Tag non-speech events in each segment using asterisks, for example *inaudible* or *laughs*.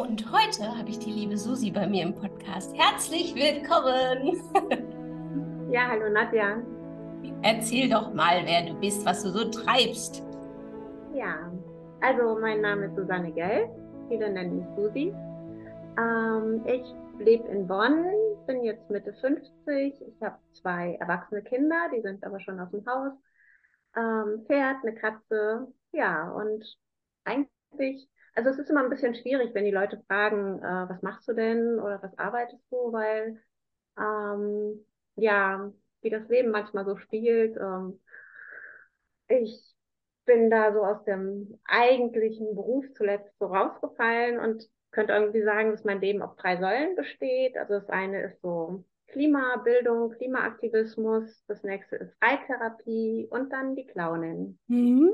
Und heute habe ich die liebe Susi bei mir im Podcast. Herzlich willkommen! *laughs* Ja, hallo Nadja. Erzähl doch mal, wer du bist, was du so treibst. Ja, also mein Name ist Susanne Gell. Viele nennen mich Susi. Ähm, ich lebe in Bonn, bin jetzt Mitte 50. Ich habe zwei erwachsene Kinder, die sind aber schon aus dem Haus. Ähm, Pferd, eine Katze, ja, und eigentlich also es ist immer ein bisschen schwierig, wenn die Leute fragen, äh, was machst du denn oder was arbeitest du, weil ähm, ja, wie das Leben manchmal so spielt. Ähm, ich bin da so aus dem eigentlichen Beruf zuletzt so rausgefallen und könnte irgendwie sagen, dass mein Leben auf drei Säulen besteht. Also das eine ist so Klimabildung, Klimaaktivismus, das nächste ist Reittherapie und dann die Clownin. Mhm.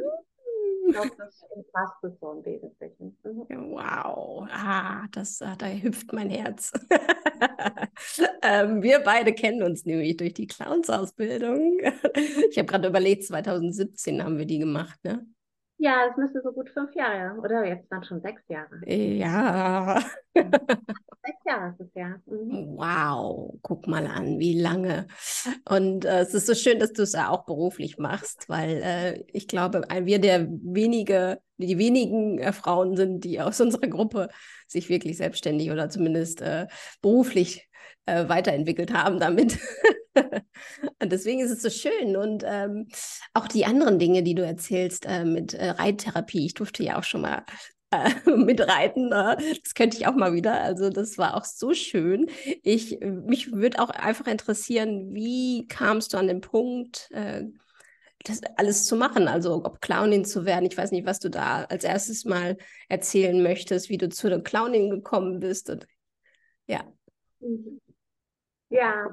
Ich glaube, das umfasst es so im Wesentlichen. Mhm. Wow, ah, das, ah, da hüpft mein Herz. *laughs* ähm, wir beide kennen uns nämlich durch die Clowns-Ausbildung. ich habe gerade überlegt, 2017 haben wir die gemacht, ne? Ja, es müsste so gut fünf Jahre oder jetzt dann schon sechs Jahre. Ja. *laughs* sechs Jahre ist es ja. Mhm. Wow, guck mal an, wie lange. Und äh, es ist so schön, dass du es ja auch beruflich machst, weil äh, ich glaube, wir der wenige, die wenigen äh, Frauen sind, die aus unserer Gruppe sich wirklich selbstständig oder zumindest äh, beruflich äh, weiterentwickelt haben damit. *laughs* und deswegen ist es so schön. Und ähm, auch die anderen Dinge, die du erzählst äh, mit äh, Reittherapie, ich durfte ja auch schon mal äh, *laughs* mitreiten. Ne? Das könnte ich auch mal wieder. Also das war auch so schön. Ich, mich würde auch einfach interessieren, wie kamst du an den Punkt, äh, das alles zu machen? Also ob Clownin zu werden. Ich weiß nicht, was du da als erstes mal erzählen möchtest, wie du zu der Clownin gekommen bist. Und, ja. Mhm. Ja,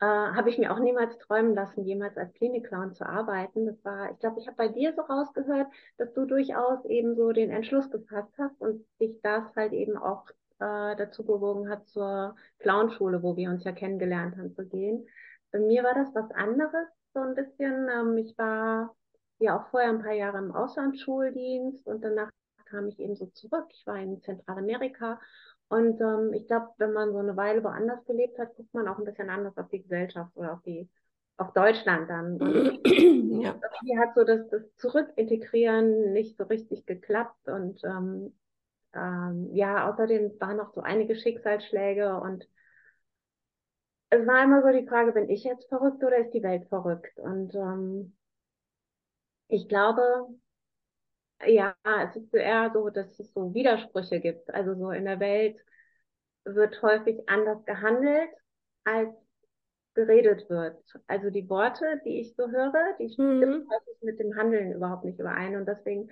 äh, habe ich mir auch niemals träumen lassen, jemals als Klinikclown zu arbeiten. Das war, ich glaube, ich habe bei dir so rausgehört, dass du durchaus eben so den Entschluss gefasst hast und dich das halt eben auch äh, dazu bewogen hat, zur Clownschule, wo wir uns ja kennengelernt haben, zu gehen. Bei mir war das was anderes, so ein bisschen. Ähm, ich war ja auch vorher ein paar Jahre im Auslandsschuldienst und danach kam ich eben so zurück. Ich war in Zentralamerika und ähm, ich glaube, wenn man so eine Weile woanders gelebt hat, guckt man auch ein bisschen anders auf die Gesellschaft oder auf die auf Deutschland dann. Und *clears throat* ja. Hier hat so das, das Zurückintegrieren nicht so richtig geklappt und ähm, ähm, ja, außerdem waren noch so einige Schicksalsschläge und es war immer so die Frage, bin ich jetzt verrückt oder ist die Welt verrückt? Und ähm, ich glaube, ja, es ist eher so, dass es so Widersprüche gibt. Also so in der Welt wird häufig anders gehandelt, als geredet wird. Also die Worte, die ich so höre, die stimmen mhm. häufig mit dem Handeln überhaupt nicht überein. Und deswegen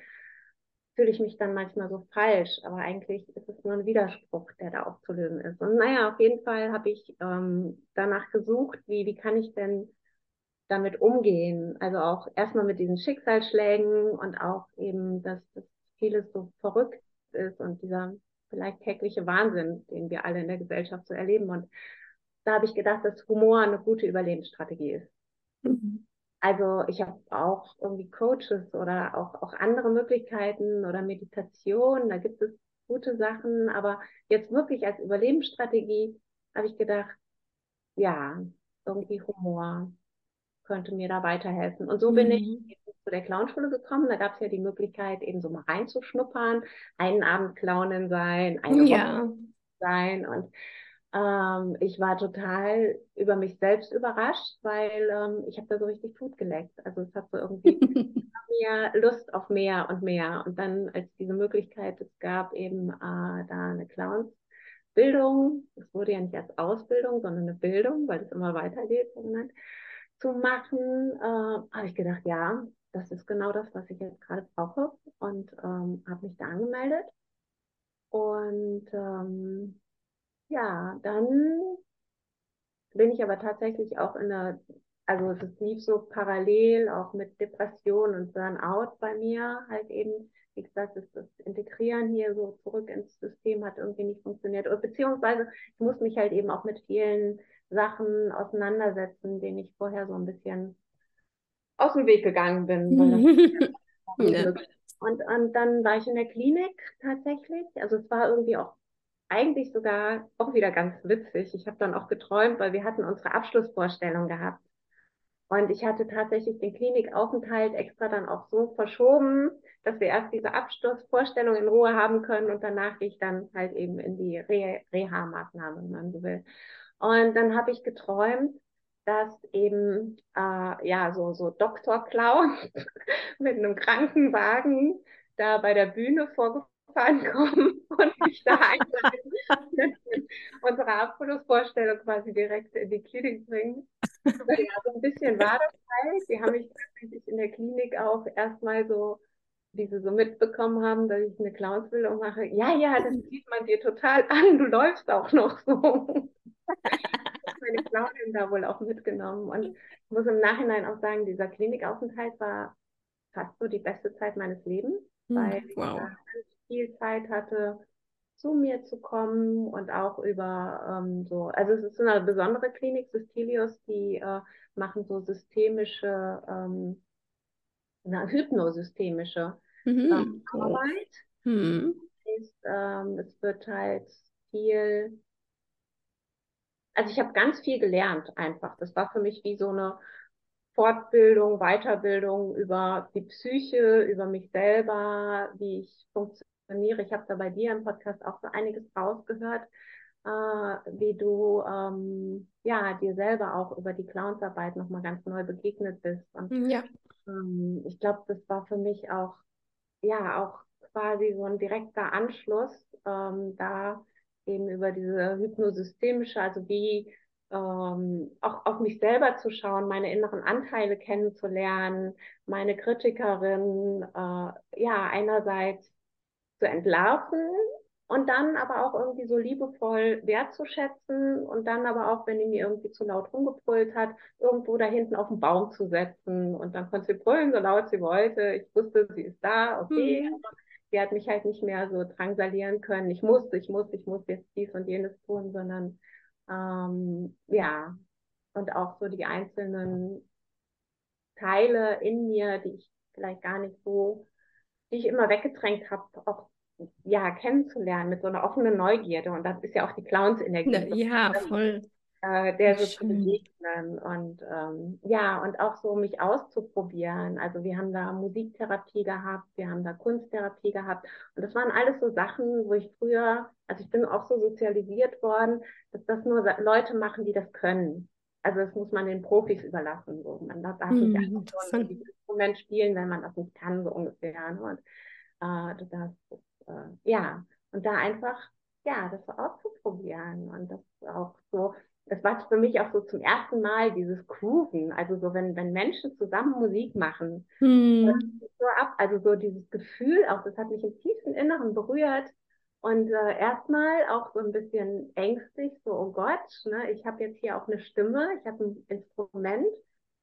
fühle ich mich dann manchmal so falsch. Aber eigentlich ist es nur ein Widerspruch, der da aufzulösen ist. Und naja, auf jeden Fall habe ich ähm, danach gesucht, wie, wie kann ich denn damit umgehen. Also auch erstmal mit diesen Schicksalsschlägen und auch eben, dass, dass vieles so verrückt ist und dieser vielleicht tägliche Wahnsinn, den wir alle in der Gesellschaft so erleben. Und da habe ich gedacht, dass Humor eine gute Überlebensstrategie ist. Mhm. Also ich habe auch irgendwie Coaches oder auch, auch andere Möglichkeiten oder Meditation, da gibt es gute Sachen, aber jetzt wirklich als Überlebensstrategie habe ich gedacht, ja, irgendwie Humor, könnte mir da weiterhelfen. Und so bin ich mhm. zu der Clownschule gekommen. Da gab es ja die Möglichkeit, eben so mal reinzuschnuppern, einen Abend Clownin sein, eine ja. Woche sein. Und ähm, ich war total über mich selbst überrascht, weil ähm, ich habe da so richtig Blut geleckt. Also es hat so irgendwie *laughs* mehr Lust auf mehr und mehr. Und dann, als diese Möglichkeit es gab, eben äh, da eine Clowns Bildung, es wurde ja nicht als Ausbildung, sondern eine Bildung, weil es immer weitergeht, zu machen, äh, habe ich gedacht, ja, das ist genau das, was ich jetzt gerade brauche und ähm, habe mich da angemeldet. Und ähm, ja, dann bin ich aber tatsächlich auch in einer, also es lief so parallel auch mit Depression und Burnout bei mir, halt eben, wie gesagt, das, das Integrieren hier so zurück ins System hat irgendwie nicht funktioniert. Beziehungsweise ich muss mich halt eben auch mit vielen Sachen auseinandersetzen, denen ich vorher so ein bisschen aus dem Weg gegangen bin. *laughs* ja. und, und dann war ich in der Klinik tatsächlich. Also es war irgendwie auch eigentlich sogar auch wieder ganz witzig. Ich habe dann auch geträumt, weil wir hatten unsere Abschlussvorstellung gehabt. Und ich hatte tatsächlich den Klinikaufenthalt extra dann auch so verschoben, dass wir erst diese Abschlussvorstellung in Ruhe haben können und danach gehe ich dann halt eben in die Re Reha-Maßnahme, wenn man so will. Und dann habe ich geträumt, dass eben äh, ja so so Dr. Clown *laughs* mit einem Krankenwagen da bei der Bühne vorgefahren *laughs* kommen und mich da einladen, unsere Abschlussvorstellung quasi direkt in die Klinik bringen. Ja, so ein bisschen war das halt. Die haben mich tatsächlich in der Klinik auch erstmal so, wie sie so mitbekommen haben, dass ich eine Clownsbildung mache. Ja, ja, das sieht man dir total an. Du läufst auch noch so. *laughs* meine Clownin da wohl auch mitgenommen. Und ich muss im Nachhinein auch sagen, dieser Klinikaufenthalt war fast so die beste Zeit meines Lebens, hm, weil wow. ich viel Zeit hatte, zu mir zu kommen und auch über ähm, so, also es ist so eine besondere Klinik, Systelius, die äh, machen so systemische, ähm, na, hypnosystemische mhm. ähm, Arbeit. Mhm. Ist, ähm, es wird halt viel, also ich habe ganz viel gelernt einfach. Das war für mich wie so eine Fortbildung, Weiterbildung über die Psyche, über mich selber, wie ich funktioniere. Ich habe da bei dir im Podcast auch so einiges rausgehört, äh, wie du ähm, ja dir selber auch über die Clownsarbeit nochmal ganz neu begegnet bist. Und hm, ja. ähm, ich glaube, das war für mich auch ja auch quasi so ein direkter Anschluss, ähm, da eben über diese hypnosystemische, also wie ähm, auch auf mich selber zu schauen, meine inneren Anteile kennenzulernen, meine Kritikerin, äh, ja, einerseits zu entlarven und dann aber auch irgendwie so liebevoll wertzuschätzen und dann aber auch, wenn die mir irgendwie zu laut rumgebrüllt hat, irgendwo da hinten auf den Baum zu setzen und dann konnte sie brüllen, so laut sie wollte. Ich wusste, sie ist da, okay, mhm. Sie hat mich halt nicht mehr so drangsalieren können. Ich musste, ich muss, ich muss jetzt dies und jenes tun, sondern ähm, ja, und auch so die einzelnen Teile in mir, die ich vielleicht gar nicht so die ich immer weggedrängt habe, auch ja, kennenzulernen mit so einer offenen Neugierde. Und das ist ja auch die Clowns-Energie. Ja, voll. Äh, der so zu begegnen und ähm, ja, und auch so mich auszuprobieren. Also wir haben da Musiktherapie gehabt, wir haben da Kunsttherapie gehabt. Und das waren alles so Sachen, wo ich früher, also ich bin auch so sozialisiert worden, dass das nur Leute machen, die das können. Also das muss man den Profis überlassen. So. Man darf hm, nicht einfach so ein Instrument spielen, wenn man das nicht kann, so ungefähr. Ne? Und äh, du darfst äh, ja, und da einfach, ja, das so auszuprobieren und das auch so, das war für mich auch so zum ersten Mal dieses Grooven, also so, wenn, wenn Menschen zusammen Musik machen, hm. so ab, also so dieses Gefühl auch, das hat mich im tiefsten Inneren berührt und äh, erstmal auch so ein bisschen ängstlich, so, oh Gott, ne, ich habe jetzt hier auch eine Stimme, ich habe ein Instrument,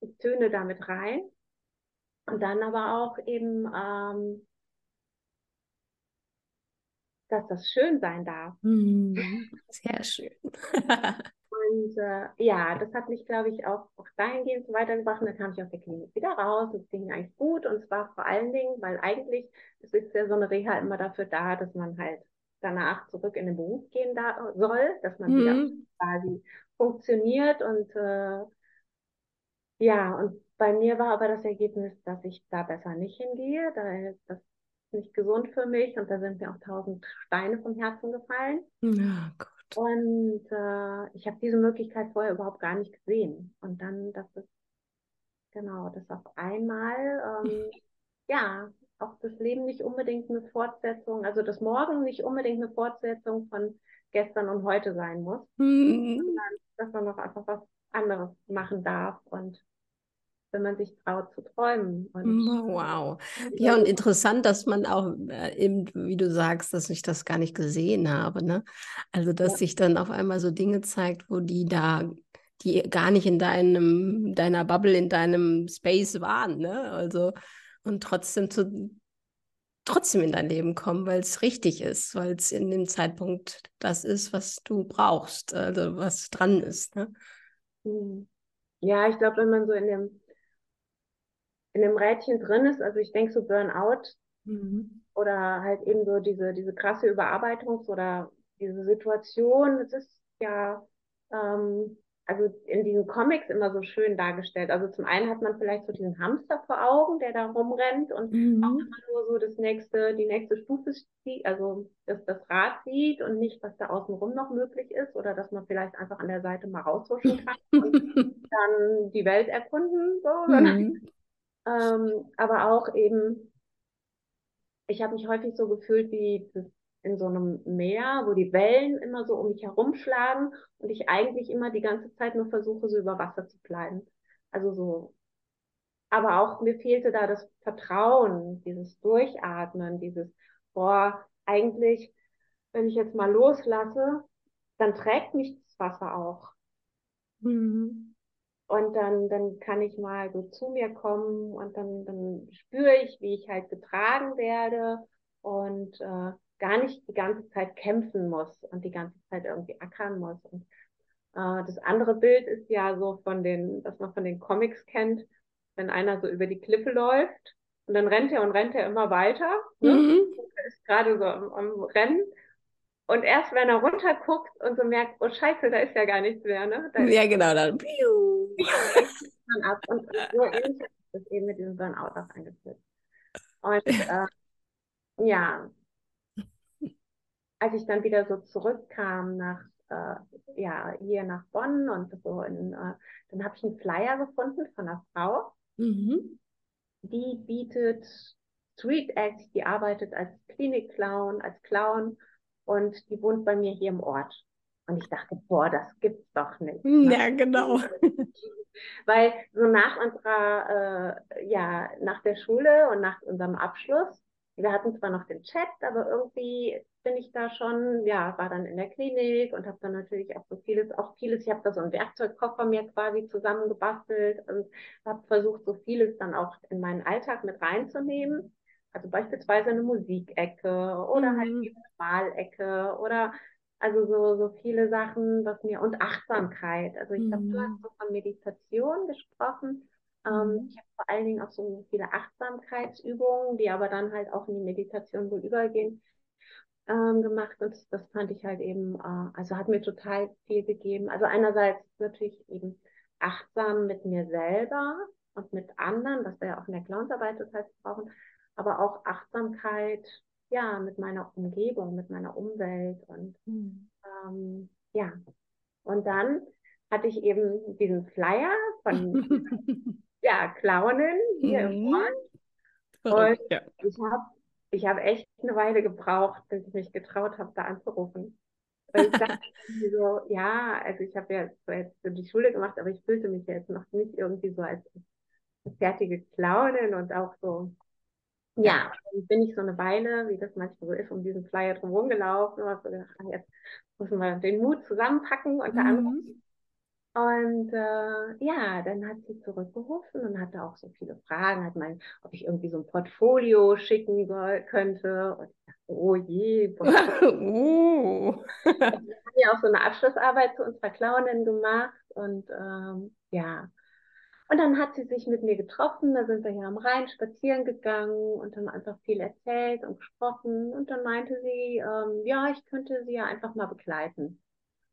ich töne damit rein. Und dann aber auch eben ähm, dass das schön sein darf. Mhm. Sehr schön. *laughs* und äh, ja, das hat mich, glaube ich, auch, auch dahingehend so weitergebracht. Und dann kam ich aus der Klinik wieder raus. Es ging eigentlich gut. Und es war vor allen Dingen, weil eigentlich es ist ja so eine Reha immer dafür da, dass man halt danach zurück in den Beruf gehen da, soll, dass man mhm. wieder quasi funktioniert und äh, ja, und bei mir war aber das Ergebnis, dass ich da besser nicht hingehe, da das nicht gesund für mich und da sind mir auch tausend Steine vom Herzen gefallen. Ja, Gott. Und äh, ich habe diese Möglichkeit vorher überhaupt gar nicht gesehen. Und dann, dass es, genau, dass auf einmal, ähm, ja, auch das Leben nicht unbedingt eine Fortsetzung, also das Morgen nicht unbedingt eine Fortsetzung von gestern und heute sein muss, mhm. sondern dass man noch einfach was anderes machen darf und wenn man sich traut zu träumen. Und wow. Ja, und interessant, dass man auch äh, eben, wie du sagst, dass ich das gar nicht gesehen habe. Ne? Also, dass ja. sich dann auf einmal so Dinge zeigt, wo die da, die gar nicht in deinem, deiner Bubble, in deinem Space waren. Ne? Also, und trotzdem zu, trotzdem in dein Leben kommen, weil es richtig ist, weil es in dem Zeitpunkt das ist, was du brauchst, also was dran ist. Ne? Hm. Ja, ich glaube, wenn man so in dem in dem Rädchen drin ist, also ich denke so Burnout mhm. oder halt eben so diese, diese krasse Überarbeitungs- oder diese Situation, es ist ja, ähm, also in diesen Comics immer so schön dargestellt. Also zum einen hat man vielleicht so diesen Hamster vor Augen, der da rumrennt und mhm. auch immer nur so das nächste, die nächste Stufe sieht, also dass das Rad sieht und nicht, was da außenrum noch möglich ist oder dass man vielleicht einfach an der Seite mal raushuschen *laughs* kann und dann die Welt erkunden, so, mhm. Ähm, aber auch eben, ich habe mich häufig so gefühlt wie in so einem Meer, wo die Wellen immer so um mich herumschlagen und ich eigentlich immer die ganze Zeit nur versuche, so über Wasser zu bleiben. Also so. Aber auch mir fehlte da das Vertrauen, dieses Durchatmen, dieses, boah, eigentlich, wenn ich jetzt mal loslasse, dann trägt mich das Wasser auch. Mhm. Und dann, dann kann ich mal so zu mir kommen und dann, dann spüre ich, wie ich halt getragen werde und äh, gar nicht die ganze Zeit kämpfen muss und die ganze Zeit irgendwie ackern muss. Und äh, das andere Bild ist ja so von den, was man von den Comics kennt, wenn einer so über die Klippe läuft und dann rennt er und rennt er immer weiter. Ne? Mhm. Er ist gerade so am, am Rennen und erst wenn er runterguckt und so merkt, oh Scheiße, da ist ja gar nichts mehr, ne? Da ja, genau, dann. Piu. *laughs* dann ab. Und so ähnlich ist das eben mit diesem Burnout auch eingeführt. Und *laughs* äh, ja, als ich dann wieder so zurückkam nach, äh, ja, hier nach Bonn und so, in, äh, dann habe ich einen Flyer gefunden von einer Frau, mhm. die bietet Street Acts, die arbeitet als Klinikclown, als Clown und die wohnt bei mir hier im Ort. Und ich dachte, boah, das gibt's doch nicht. Ne? Ja, genau. *laughs* Weil so nach unserer, äh, ja, nach der Schule und nach unserem Abschluss, wir hatten zwar noch den Chat, aber irgendwie bin ich da schon, ja, war dann in der Klinik und habe dann natürlich auch so vieles, auch vieles, ich habe da so einen Werkzeugkoffer mir quasi zusammengebastelt und habe versucht, so vieles dann auch in meinen Alltag mit reinzunehmen. Also beispielsweise eine Musikecke oder halt mhm. halt eine Malecke oder also so, so viele Sachen, was mir und Achtsamkeit. Also ich mhm. glaube, du hast so von Meditation gesprochen. Ähm, mhm. ich habe vor allen Dingen auch so viele Achtsamkeitsübungen, die aber dann halt auch in die Meditation wohl übergehen, ähm, gemacht. Und das, das fand ich halt eben, äh, also hat mir total viel gegeben. Also einerseits natürlich eben achtsam mit mir selber und mit anderen, was wir ja auch in der Clownsarbeit total brauchen, aber auch Achtsamkeit, ja, mit meiner Umgebung, mit meiner Umwelt und mhm. ähm, ja. Und dann hatte ich eben diesen Flyer von *laughs* ja, Clownen hier mhm. im Ort. Und ja. ich habe ich hab echt eine Weile gebraucht, bis ich mich getraut habe, da anzurufen. Weil ich dachte *laughs* so, ja, also ich habe ja so jetzt so die Schule gemacht, aber ich fühlte mich jetzt noch nicht irgendwie so als fertige Clownin und auch so ja, dann bin ich so eine Weile, wie das manchmal so ist, um diesen Flyer drum rumgelaufen und habe so gedacht, ah, jetzt müssen wir den Mut zusammenpacken und mhm. Und äh, ja, dann hat sie zurückgerufen und hatte auch so viele Fragen, hat mein, ob ich irgendwie so ein Portfolio schicken soll, könnte. Und ich dachte, oh je, *laughs* uh. *laughs* Wir haben ja auch so eine Abschlussarbeit zu unserer Clownin gemacht und ähm, ja, und dann hat sie sich mit mir getroffen, da sind wir hier am Rhein spazieren gegangen und haben einfach viel erzählt und gesprochen. Und dann meinte sie, ähm, ja, ich könnte sie ja einfach mal begleiten.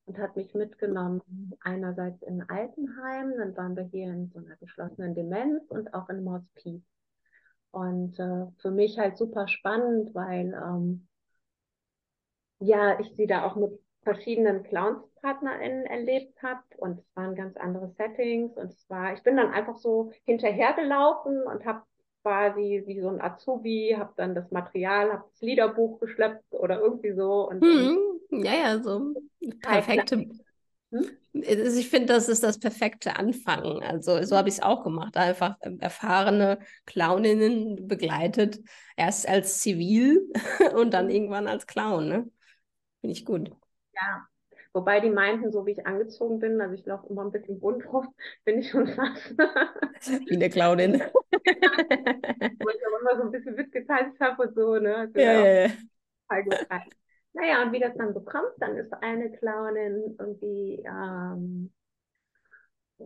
Und hat mich mitgenommen, einerseits in Altenheim, dann waren wir hier in so einer geschlossenen Demenz und auch in Hospiz. Und äh, für mich halt super spannend, weil ähm, ja, ich sie da auch mit verschiedenen ClownspartnerInnen erlebt habe und es waren ganz andere Settings und es war, ich bin dann einfach so hinterhergelaufen und habe quasi wie so ein Azubi, habe dann das Material, habe das Liederbuch geschleppt oder irgendwie so. Und, hm, ja, ja, so perfekte, hm? Also ich finde, das ist das perfekte Anfangen. Also so habe ich es auch gemacht. Einfach ähm, erfahrene Clowninnen begleitet. Erst als Zivil *laughs* und dann irgendwann als Clown. Ne? Finde ich gut. Ja, Wobei die meinten, so wie ich angezogen bin, also ich laufe immer ein bisschen bunt rum, *laughs* bin ich schon fast. wie eine Clownin. *laughs* Wo ich auch immer so ein bisschen Witz getanzt habe und so, ne? Also ja, ja, ja. Naja, und wie das dann so kommt, dann ist eine Clownin irgendwie, ähm,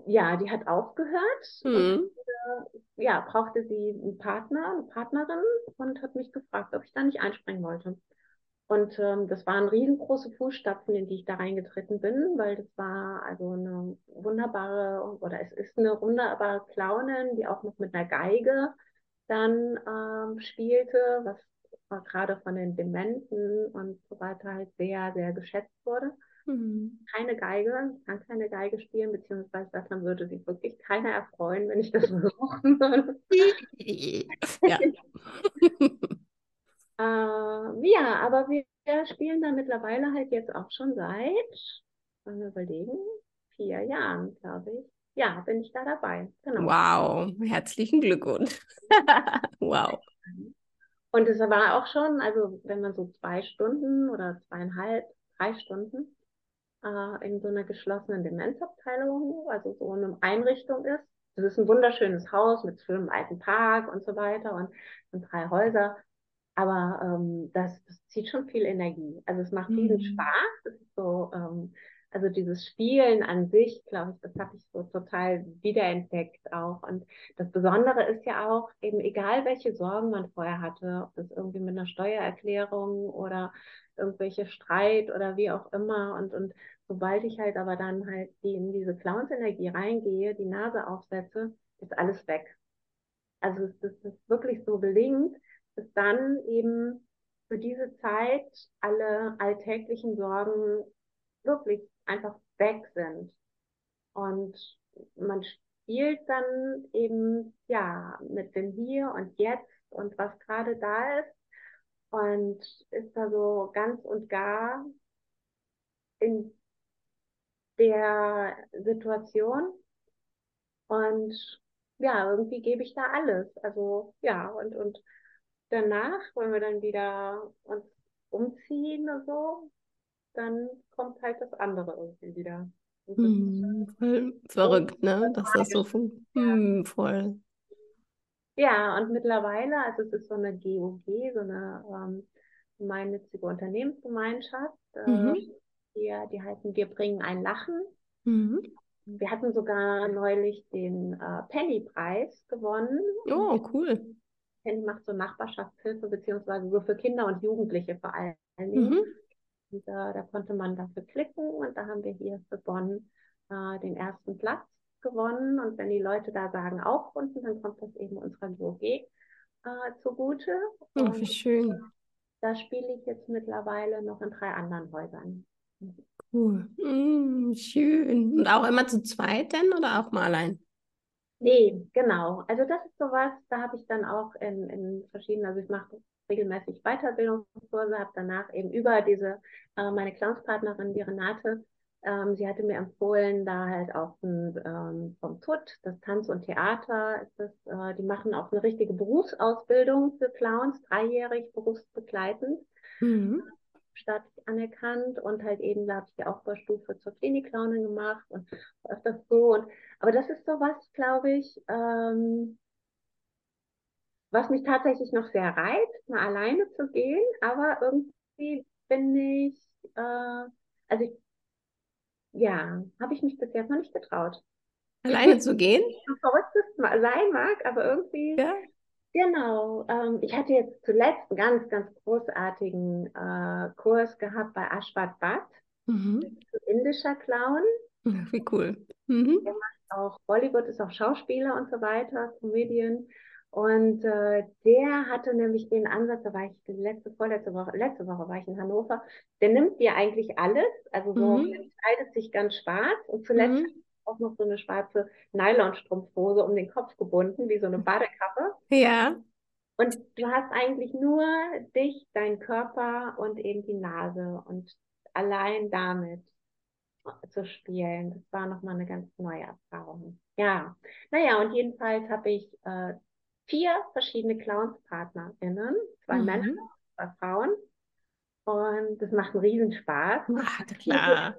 ja, die hat aufgehört. Mhm. Und, äh, ja, brauchte sie einen Partner, eine Partnerin und hat mich gefragt, ob ich da nicht einspringen wollte. Und ähm, das waren riesengroße Fußstapfen, in die ich da reingetreten bin, weil das war also eine wunderbare, oder es ist eine wunderbare Clownin, die auch noch mit einer Geige dann ähm, spielte, was gerade von den Dementen und so weiter halt sehr, sehr geschätzt wurde. Mhm. Keine Geige, kann keine Geige spielen, beziehungsweise daran würde sich wirklich keiner erfreuen, wenn ich das versuchen *laughs* würde. *laughs* ja. *laughs* Äh, ja, aber wir spielen da mittlerweile halt jetzt auch schon seit, wollen wir überlegen, vier Jahren, glaube ich. Ja, bin ich da dabei. Genau. Wow, herzlichen Glückwunsch. *laughs* wow. Und es war auch schon, also wenn man so zwei Stunden oder zweieinhalb, drei Stunden äh, in so einer geschlossenen Demenzabteilung, also so eine Einrichtung ist. Das ist ein wunderschönes Haus mit schönem alten Park und so weiter und, und drei Häuser. Aber ähm, das, das, zieht schon viel Energie. Also es macht riesen mhm. Spaß. Es ist so, ähm, also dieses Spielen an sich, glaube ich, das habe ich so total wiederentdeckt auch. Und das Besondere ist ja auch, eben egal welche Sorgen man vorher hatte, ob das irgendwie mit einer Steuererklärung oder irgendwelche Streit oder wie auch immer. Und, und sobald ich halt aber dann halt die, in diese Clownsenergie reingehe, die Nase aufsetze, ist alles weg. Also es ist wirklich so gelingt, dass dann eben für diese Zeit alle alltäglichen Sorgen wirklich einfach weg sind. Und man spielt dann eben, ja, mit dem Hier und Jetzt und was gerade da ist und ist da so ganz und gar in der Situation und ja, irgendwie gebe ich da alles. Also ja, und, und danach, wenn wir dann wieder uns umziehen und so, dann kommt halt das andere irgendwie wieder. Hm, voll verrückt, ne? Dass das so funktioniert. Hm, voll. Ja, und mittlerweile, also es ist so eine GOG, so eine ähm, gemeinnützige Unternehmensgemeinschaft. Äh, mhm. die, die heißen Wir bringen ein Lachen. Mhm. Wir hatten sogar neulich den äh, Penny-Preis gewonnen. Oh, cool. Penny macht so Nachbarschaftshilfe, beziehungsweise so für Kinder und Jugendliche vor allen Dingen. Mhm. Und, äh, da konnte man dafür klicken und da haben wir hier für Bonn äh, den ersten Platz gewonnen. Und wenn die Leute da sagen aufrunden, dann kommt das eben unserer GOG äh, zugute. Oh, wie schön. Da spiele ich jetzt mittlerweile noch in drei anderen Häusern. Cool. Mm, schön. Und auch immer zu zweit denn oder auch mal allein? Nee, genau. Also das ist sowas, da habe ich dann auch in, in verschiedenen, also ich mache regelmäßig Weiterbildungskurse, habe danach eben über diese, äh, meine Clownspartnerin, die Renate, ähm, sie hatte mir empfohlen, da halt auch ein, ähm, vom TUT, das Tanz und Theater, ist das, äh, die machen auch eine richtige Berufsausbildung für Clowns, dreijährig berufsbegleitend. Mhm staatlich anerkannt und halt eben, da habe ich die Aufbaustufe zur Klinik-Clownin gemacht und öfters so. Und, aber das ist so was, glaube ich, ähm, was mich tatsächlich noch sehr reizt, mal alleine zu gehen, aber irgendwie bin ich, äh, also ich, ja, habe ich mich bis jetzt noch nicht getraut. Alleine *laughs* zu gehen? Verrückt es sein mag, aber irgendwie, ja. Genau. Ähm, ich hatte jetzt zuletzt einen ganz, ganz großartigen äh, Kurs gehabt bei Ashwat Bhatt, mhm. indischer Clown. Wie cool. Mhm. Der macht auch Bollywood, ist auch Schauspieler und so weiter, Comedian. Und äh, der hatte nämlich den Ansatz, da war ich letzte, vorletzte Woche, letzte Woche war ich in Hannover, der nimmt dir eigentlich alles, also so mhm. entscheidet sich ganz schwarz und zuletzt mhm. Auch noch so eine schwarze Nylonstrumpfhose um den Kopf gebunden, wie so eine Badekappe. Ja. Und du hast eigentlich nur dich, deinen Körper und eben die Nase und allein damit zu spielen. Das war nochmal eine ganz neue Erfahrung. Ja, naja, und jedenfalls habe ich äh, vier verschiedene ClownspartnerInnen, zwei mhm. Männer, zwei Frauen. Und das macht einen Riesenspaß. Ach, klar.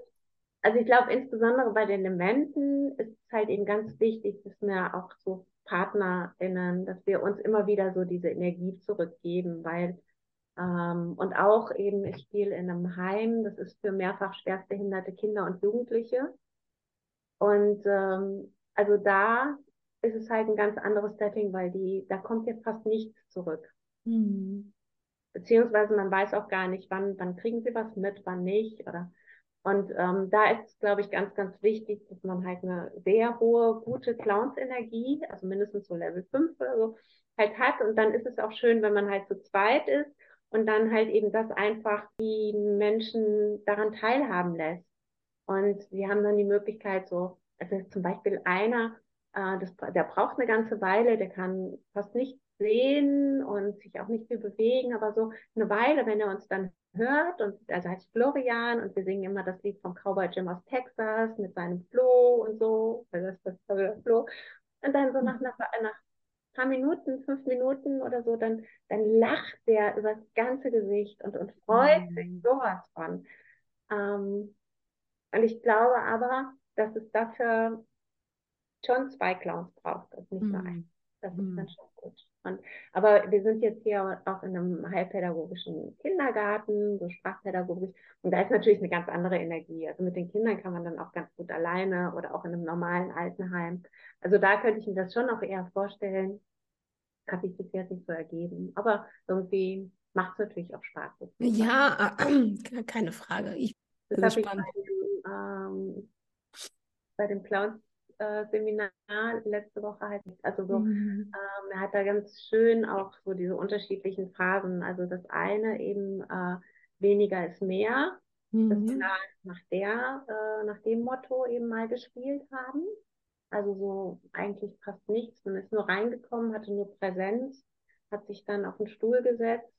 Also ich glaube, insbesondere bei den Dementen ist es halt eben ganz wichtig, dass wir auch so PartnerInnen, dass wir uns immer wieder so diese Energie zurückgeben, weil ähm, und auch eben, ich spiele in einem Heim, das ist für mehrfach schwerstbehinderte Kinder und Jugendliche. Und ähm, also da ist es halt ein ganz anderes Setting, weil die, da kommt jetzt fast nichts zurück. Mhm. Beziehungsweise man weiß auch gar nicht, wann, wann kriegen sie was mit, wann nicht. Oder und ähm, da ist es, glaube ich, ganz, ganz wichtig, dass man halt eine sehr hohe, gute Clowns-Energie, also mindestens so Level 5 oder so, halt hat. Und dann ist es auch schön, wenn man halt zu zweit ist und dann halt eben das einfach die Menschen daran teilhaben lässt. Und sie haben dann die Möglichkeit, so, also zum Beispiel einer, äh, das, der braucht eine ganze Weile, der kann fast nicht sehen und sich auch nicht viel bewegen, aber so eine Weile, wenn er uns dann hört und also heißt Florian und wir singen immer das Lied vom Cowboy Jim aus Texas mit seinem Flo und so, also das ist das Flo. Und dann so nach, nach, nach paar Minuten, fünf Minuten oder so, dann, dann lacht der über das ganze Gesicht und, und freut mhm. sich sowas von. Ähm, und ich glaube aber, dass es dafür schon zwei Clowns braucht, also nicht mhm. nur ein. Das ist dann mhm. schon gut. Und, aber wir sind jetzt hier auch in einem heilpädagogischen Kindergarten, so sprachpädagogisch. Und da ist natürlich eine ganz andere Energie. Also mit den Kindern kann man dann auch ganz gut alleine oder auch in einem normalen Altenheim. Also da könnte ich mir das schon auch eher vorstellen. Hat sich bis jetzt nicht so ergeben. Aber irgendwie macht es natürlich auch Spaß. Ja, äh, *clears throat* keine Frage. Ich bin gespannt. Ich bei, dem, ähm, bei dem Clowns äh, Seminar letzte Woche halt. Also so, mhm. ähm, er hat da ganz schön auch so diese unterschiedlichen Phasen. Also das eine eben äh, weniger ist mehr. Mhm. Das wir nach der, äh, nach dem Motto eben mal gespielt haben. Also so eigentlich fast nichts. Man ist nur reingekommen, hatte nur Präsenz, hat sich dann auf den Stuhl gesetzt,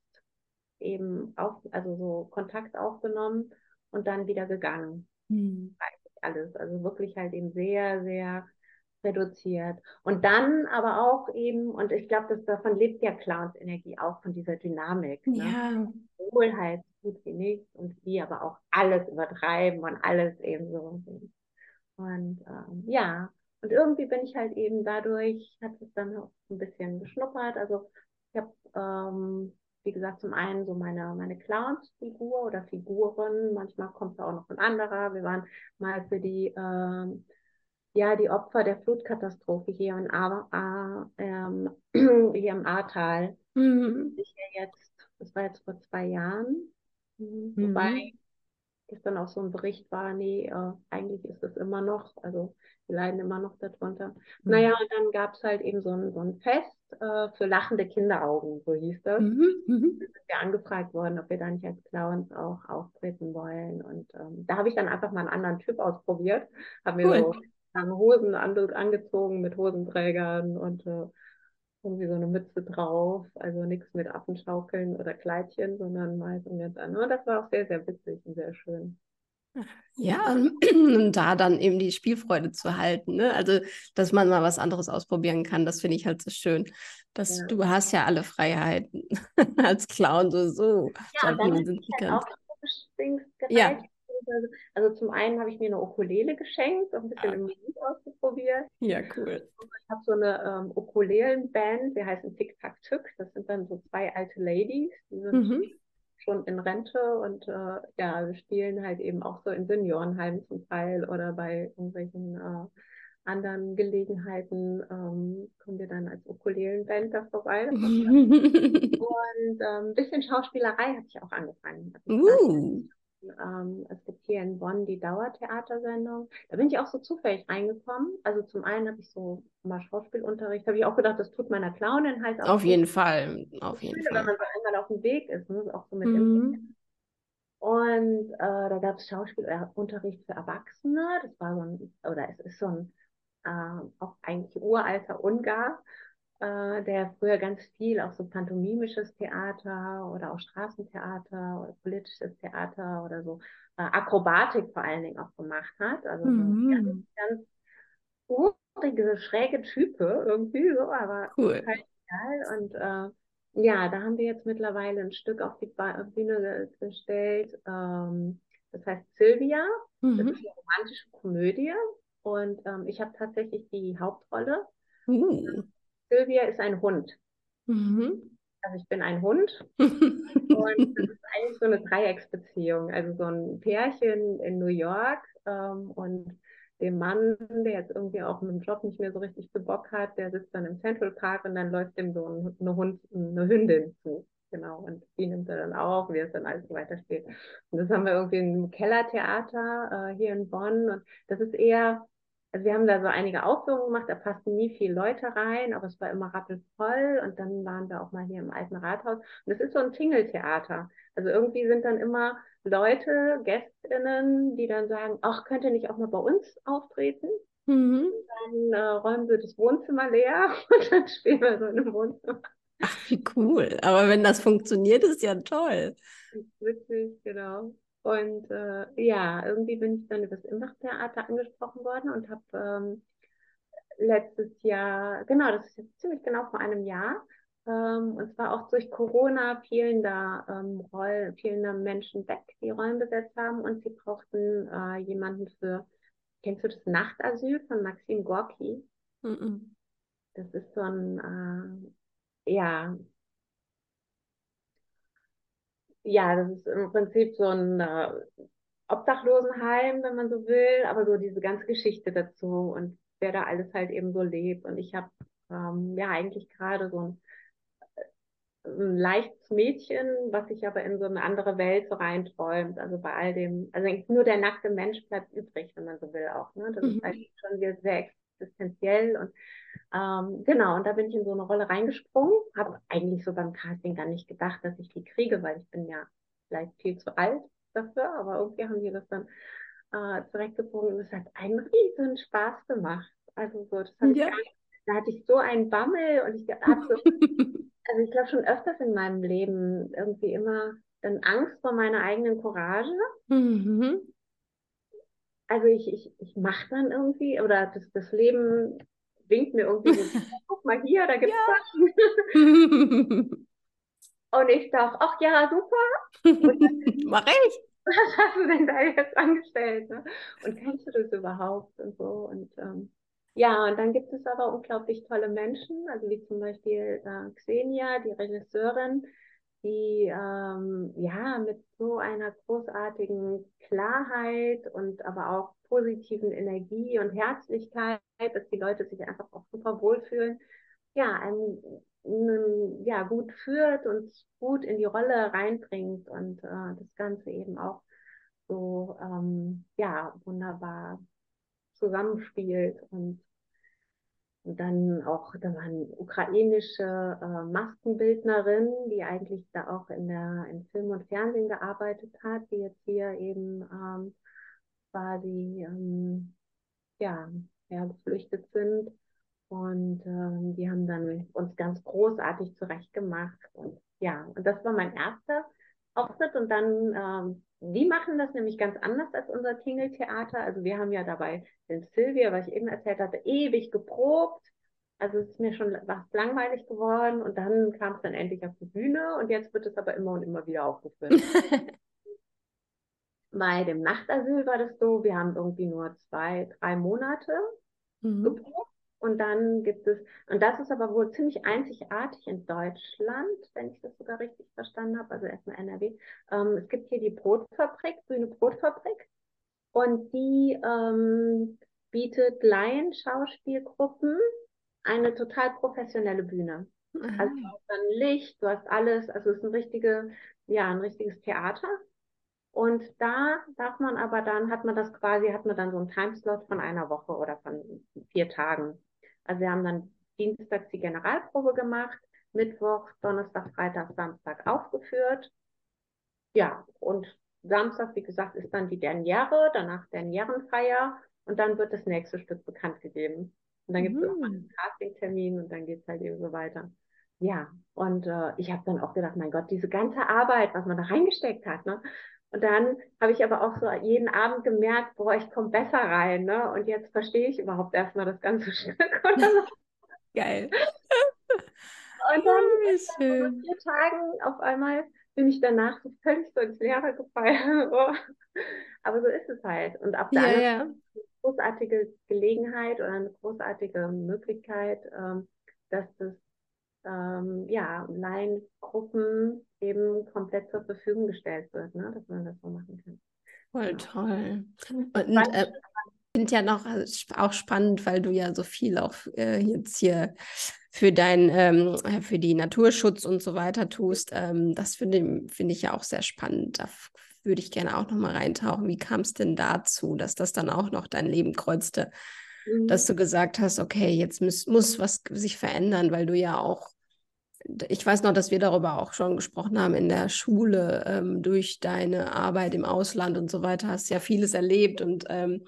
eben auf, also so Kontakt aufgenommen und dann wieder gegangen. Mhm alles. Also wirklich halt eben sehr, sehr reduziert. Und dann aber auch eben, und ich glaube, dass davon lebt ja Clowns Energie auch, von dieser Dynamik. Ne? Ja. Wohl halt gut wie nichts und die aber auch alles übertreiben und alles eben so. Und ähm, ja, und irgendwie bin ich halt eben dadurch, hat es dann auch ein bisschen geschnuppert. Also ich habe ähm, wie gesagt, zum einen so meine, meine Clowns-Figur oder Figuren. Manchmal kommt da auch noch ein anderer. Wir waren mal für die, ähm, ja, die Opfer der Flutkatastrophe hier, in A, ähm, *clears throat* hier im Ahrtal. Mhm. Ich jetzt, das war jetzt vor zwei Jahren. Mhm. Wobei dann auch so ein Bericht war, nee, äh, eigentlich ist es immer noch, also wir leiden immer noch darunter. Mhm. Naja, und dann gab es halt eben so ein, so ein Fest äh, für lachende Kinderaugen, so hieß das. Mhm. Mhm. Da sind wir angefragt worden, ob wir da nicht als Clowns auch auftreten wollen. Und ähm, da habe ich dann einfach mal einen anderen Typ ausprobiert, habe mir cool. so lange Hosen angezogen mit Hosenträgern und äh, irgendwie so eine Mütze drauf, also nichts mit Affenschaukeln oder Kleidchen, sondern mal so ganz anders. Und das war auch sehr, sehr witzig und sehr schön. Ja, *clears throat* und da dann eben die Spielfreude zu halten, ne? Also, dass man mal was anderes ausprobieren kann, das finde ich halt so schön. Dass ja. du hast ja alle Freiheiten *laughs* als Clown so. so. Ja, dann sind halt auch ja. Also, also zum einen habe ich mir eine Ukulele geschenkt, auch ein bisschen ah. im Musik ausprobiert. Ja, cool. Ich habe so eine ähm, Ukulelenband, die heißen Tick Tack Tück. Das sind dann so zwei alte Ladies, die sind mhm. schon in Rente und äh, ja, wir spielen halt eben auch so in Seniorenheimen zum Teil oder bei irgendwelchen äh, anderen Gelegenheiten ähm, kommen wir dann als Ukulelenband da vorbei. *laughs* und ähm, ein bisschen Schauspielerei habe ich auch angefangen. Also uh. Ähm, es gibt hier in Bonn die Dauertheatersendung. Da bin ich auch so zufällig reingekommen. Also zum einen habe ich so mal Schauspielunterricht, habe ich auch gedacht, das tut meiner Clownin halt auch. Auf jeden Fall, auf jeden Fall. Wenn man so einmal auf dem Weg ist, ne? auch so mit mhm. Und äh, da gab es Schauspielunterricht für Erwachsene. Das war so ein, oder es ist so ein äh, auch eigentlich uralter Ungar. Äh, der früher ganz viel auch so pantomimisches Theater oder auch Straßentheater oder politisches Theater oder so äh, Akrobatik vor allen Dingen auch gemacht hat. Also mhm. so ganz, ganz urige, schräge Type irgendwie so, aber cool. total geil. Und äh, ja, da haben wir jetzt mittlerweile ein Stück auf die ba Bühne gestellt. Ähm, das heißt Sylvia. Mhm. Das ist eine romantische Komödie. Und ähm, ich habe tatsächlich die Hauptrolle. Uh. Sylvia ist ein Hund. Mhm. Also ich bin ein Hund. *laughs* und das ist eigentlich so eine Dreiecksbeziehung. Also so ein Pärchen in New York ähm, und dem Mann, der jetzt irgendwie auch mit dem Job nicht mehr so richtig zu Bock hat, der sitzt dann im Central Park und dann läuft dem so ein, eine, Hund, eine Hündin zu. Genau, und die nimmt er dann auch, wie es dann alles so weitersteht. Und das haben wir irgendwie im Kellertheater äh, hier in Bonn. Und das ist eher, also wir haben da so einige Aufführungen gemacht, da passten nie viele Leute rein, aber es war immer rappelvoll. Und dann waren wir auch mal hier im alten Rathaus. Und es ist so ein Tingeltheater. Also irgendwie sind dann immer Leute, GästInnen, die dann sagen, ach, könnt ihr nicht auch mal bei uns auftreten? Mhm. Dann äh, räumen wir das Wohnzimmer leer *laughs* und dann spielen wir so in einem Wohnzimmer. Ach, wie cool. Aber wenn das funktioniert, ist ja toll. Witzig, genau. Und äh, ja, irgendwie bin ich dann über das Imbach-Theater angesprochen worden und habe ähm, letztes Jahr, genau, das ist jetzt ziemlich genau vor einem Jahr, ähm, und zwar auch durch Corona fielen da, ähm, Roll, fielen da Menschen weg, die Rollen besetzt haben und sie brauchten äh, jemanden für, kennst du das Nachtasyl von Maxim Gorki? Mm -mm. Das ist so ein, äh, ja, ja, das ist im Prinzip so ein äh, Obdachlosenheim, wenn man so will, aber so diese ganze Geschichte dazu und wer da alles halt eben so lebt. Und ich habe ähm, ja eigentlich gerade so ein ein leichtes Mädchen, was sich aber in so eine andere Welt so reinträumt. Also bei all dem, also nur der nackte Mensch bleibt übrig, wenn man so will auch. Ne? Das mhm. ist eigentlich schon sehr, sehr existenziell und ähm, genau, und da bin ich in so eine Rolle reingesprungen, habe eigentlich so beim Casting gar nicht gedacht, dass ich die kriege, weil ich bin ja vielleicht viel zu alt dafür, aber irgendwie haben die das dann äh, zurechtgezogen und es hat einen riesen Spaß gemacht. Also so, das habe ich ja. nicht, da hatte ich so einen Bammel und ich habe so *laughs* also ich glaube schon öfters in meinem Leben irgendwie immer dann Angst vor meiner eigenen Courage. Mhm. Also ich, ich, ich mache dann irgendwie, oder das, das Leben winkt mir irgendwie so, *laughs* guck mal hier, da gibt es ja. *laughs* Und ich dachte, ach ja, super. *laughs* Mach ich. Was hast du denn da jetzt angestellt? Ne? Und kennst du das überhaupt und so? Und ähm, ja, und dann gibt es aber unglaublich tolle Menschen, also wie zum Beispiel äh, Xenia, die Regisseurin, die ähm, ja mit so einer großartigen Klarheit und aber auch positiven Energie und Herzlichkeit, dass die Leute sich einfach auch super wohlfühlen, ja, einem, einem, ja, gut führt und gut in die Rolle reinbringt und äh, das Ganze eben auch so ähm, ja wunderbar zusammenspielt und, und dann auch, da war eine ukrainische äh, Maskenbildnerin, die eigentlich da auch in der in Film und Fernsehen gearbeitet hat, die jetzt hier eben ähm, quasi ähm, ja, ja geflüchtet sind. Und ähm, die haben dann uns ganz großartig zurechtgemacht. Und ja, und das war mein erster Auftritt. Und dann ähm, die machen das nämlich ganz anders als unser Tingeltheater. Also wir haben ja dabei den Silvia, was ich eben erzählt hatte, ewig geprobt. Also es ist mir schon was langweilig geworden und dann kam es dann endlich auf die Bühne und jetzt wird es aber immer und immer wieder aufgeführt. *laughs* Bei dem Nachtasyl war das so, wir haben irgendwie nur zwei, drei Monate mhm. geprobt und dann gibt es, und das ist aber wohl ziemlich einzigartig in Deutschland, wenn ich das sogar richtig verstanden habe, also erstmal NRW. Ähm, es gibt hier die Brotfabrik, Bühne Brotfabrik. Und die ähm, bietet Laien-Schauspielgruppen eine total professionelle Bühne. Mhm. Also du hast dann Licht, du hast alles, also es ist ein richtige, ja, ein richtiges Theater. Und da darf man aber dann, hat man das quasi, hat man dann so einen Timeslot von einer Woche oder von vier Tagen. Also wir haben dann dienstags die Generalprobe gemacht, Mittwoch, Donnerstag, Freitag, Samstag aufgeführt. Ja, und Samstag, wie gesagt, ist dann die Derniere, danach Dernierenfeier und dann wird das nächste Stück bekannt gegeben. Und dann gibt es mhm. einen Casting-Termin und dann geht es halt eben so weiter. Ja, und äh, ich habe dann auch gedacht, mein Gott, diese ganze Arbeit, was man da reingesteckt hat, ne? Und dann habe ich aber auch so jeden Abend gemerkt, boah, ich komme besser rein, ne? Und jetzt verstehe ich überhaupt erstmal das ganze *laughs* Stück. Geil. Und dann, oh, dann vier Tagen auf einmal bin ich danach so völlig so ins Leere gefallen. *laughs* Aber so ist es halt. Und auf der ja, ja. eine großartige Gelegenheit oder eine großartige Möglichkeit, ähm, dass das ähm, ja, Laiengruppen eben komplett zur Verfügung gestellt wird, ne? dass man das so machen kann. Voll genau. toll. Und äh, finde ja noch äh, auch spannend, weil du ja so viel auch äh, jetzt hier für dein, ähm, äh, für die Naturschutz und so weiter tust. Ähm, das finde find ich ja auch sehr spannend. Da würde ich gerne auch noch mal reintauchen. Wie kam es denn dazu, dass das dann auch noch dein Leben kreuzte? Mhm. Dass du gesagt hast, okay, jetzt muss, muss was sich verändern, weil du ja auch ich weiß noch, dass wir darüber auch schon gesprochen haben in der Schule, ähm, durch deine Arbeit im Ausland und so weiter, hast ja vieles erlebt und ähm,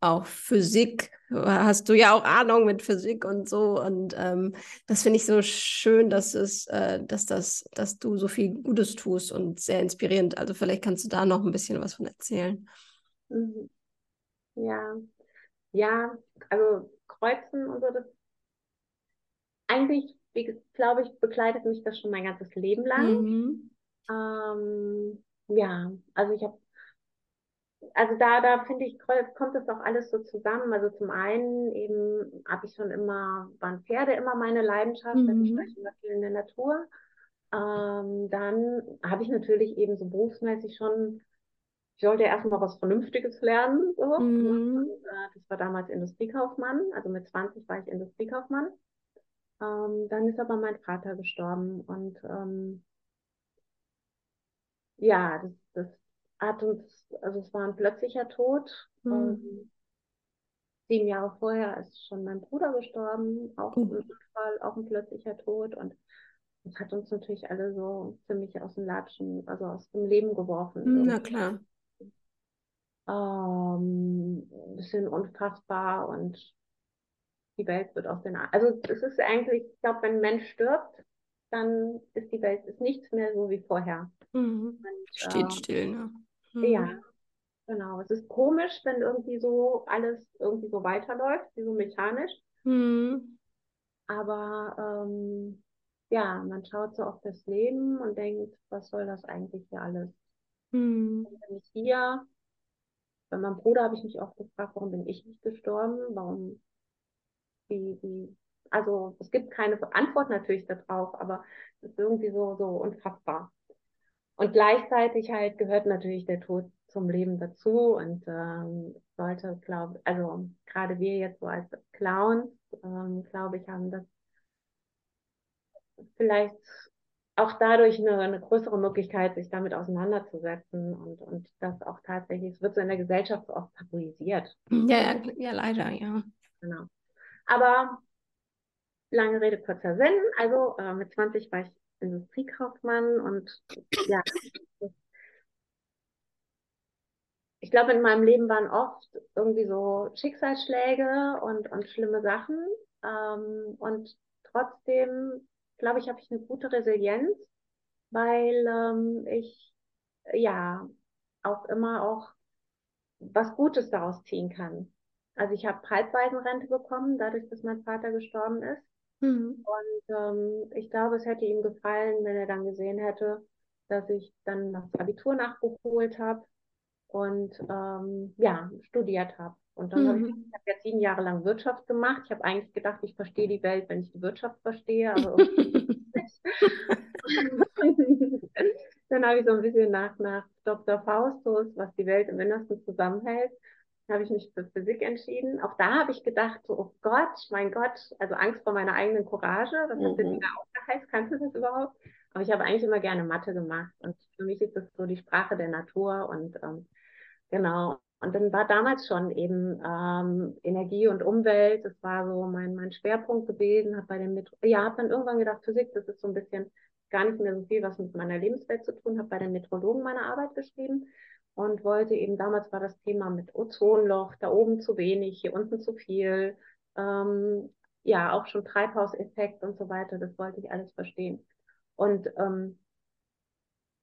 auch Physik, hast du ja auch Ahnung mit Physik und so. Und ähm, das finde ich so schön, dass es, äh, dass das, dass du so viel Gutes tust und sehr inspirierend. Also vielleicht kannst du da noch ein bisschen was von erzählen. Mhm. Ja, ja, also Kreuzen und so, das eigentlich, glaube ich, begleitet mich das schon mein ganzes Leben lang. Mhm. Ähm, ja, also ich habe also da, da finde ich, kommt das auch alles so zusammen. Also zum einen eben habe ich schon immer, waren Pferde immer meine Leidenschaft, mhm. also ich war immer viel in der Natur. Ähm, dann habe ich natürlich eben so berufsmäßig schon, ich wollte erstmal was Vernünftiges lernen. So. Mhm. Äh, das war damals Industriekaufmann, also mit 20 war ich Industriekaufmann. Ähm, dann ist aber mein Vater gestorben und ähm, ja, das, das hat uns, also es war ein plötzlicher Tod. Mhm. Sieben Jahre vorher ist schon mein Bruder gestorben, auch mhm. ein Unfall, auch ein plötzlicher Tod. Und das hat uns natürlich alle so ziemlich aus dem Latschen, also aus dem Leben geworfen. Na klar. Ähm, ein bisschen unfassbar und die Welt wird aus den Also es ist eigentlich, ich glaube, wenn ein Mensch stirbt, dann ist die Welt ist nichts mehr so wie vorher. Mhm. Und, Steht äh, still, ne? Mhm. Ja, genau. Es ist komisch, wenn irgendwie so alles irgendwie so weiterläuft, wie so mechanisch. Mhm. Aber ähm, ja, man schaut so auf das Leben und denkt, was soll das eigentlich hier alles? Mhm. Bin ich hier? Bei meinem Bruder habe ich mich auch gefragt, warum bin ich nicht gestorben? Warum, wie, wie, also es gibt keine Antwort natürlich darauf, aber es ist irgendwie so, so unfassbar. Und gleichzeitig halt gehört natürlich der Tod zum Leben dazu und ähm, sollte, glaube also gerade wir jetzt so als Clowns, ähm, glaube ich, haben das vielleicht auch dadurch eine, eine, größere Möglichkeit, sich damit auseinanderzusetzen und, und das auch tatsächlich, es wird so in der Gesellschaft so oft tabuisiert. Ja, ja, ja, leider, ja. Genau. Aber lange Rede, kurzer Sinn. Also äh, mit 20 war ich Industriekaufmann und ja, ich glaube, in meinem Leben waren oft irgendwie so Schicksalsschläge und, und schlimme Sachen. Ähm, und trotzdem, glaube ich, habe ich eine gute Resilienz, weil ähm, ich ja auch immer auch was Gutes daraus ziehen kann. Also ich habe Halbwaisenrente bekommen, dadurch, dass mein Vater gestorben ist. Mhm. Und ähm, ich glaube, es hätte ihm gefallen, wenn er dann gesehen hätte, dass ich dann das Abitur nachgeholt habe und ähm, ja, studiert habe. Und dann mhm. habe ich, ich hab jetzt sieben Jahre lang Wirtschaft gemacht. Ich habe eigentlich gedacht, ich verstehe die Welt, wenn ich die Wirtschaft verstehe, aber *laughs* *laughs* dann habe ich so ein bisschen nach, nach Dr. Faustus, was die Welt im Innersten zusammenhält, habe ich mich für Physik entschieden. Auch da habe ich gedacht, so, oh Gott, mein Gott, also Angst vor meiner eigenen Courage. Das mhm. hat Bettina auch geheißt. Kannst du das überhaupt? Aber ich habe eigentlich immer gerne Mathe gemacht. Und für mich ist das so die Sprache der Natur. Und ähm, genau. Und dann war damals schon eben ähm, Energie und Umwelt. Das war so mein, mein Schwerpunkt gewesen. Hab bei den Metro ja, habe dann irgendwann gedacht, Physik, das ist so ein bisschen gar nicht mehr so viel, was mit meiner Lebenswelt zu tun. Habe bei den Metrologen meine Arbeit geschrieben und wollte eben, damals war das Thema mit Ozonloch, da oben zu wenig, hier unten zu viel. ähm, ja auch schon Treibhauseffekt und so weiter. Das wollte ich alles verstehen. Und ähm,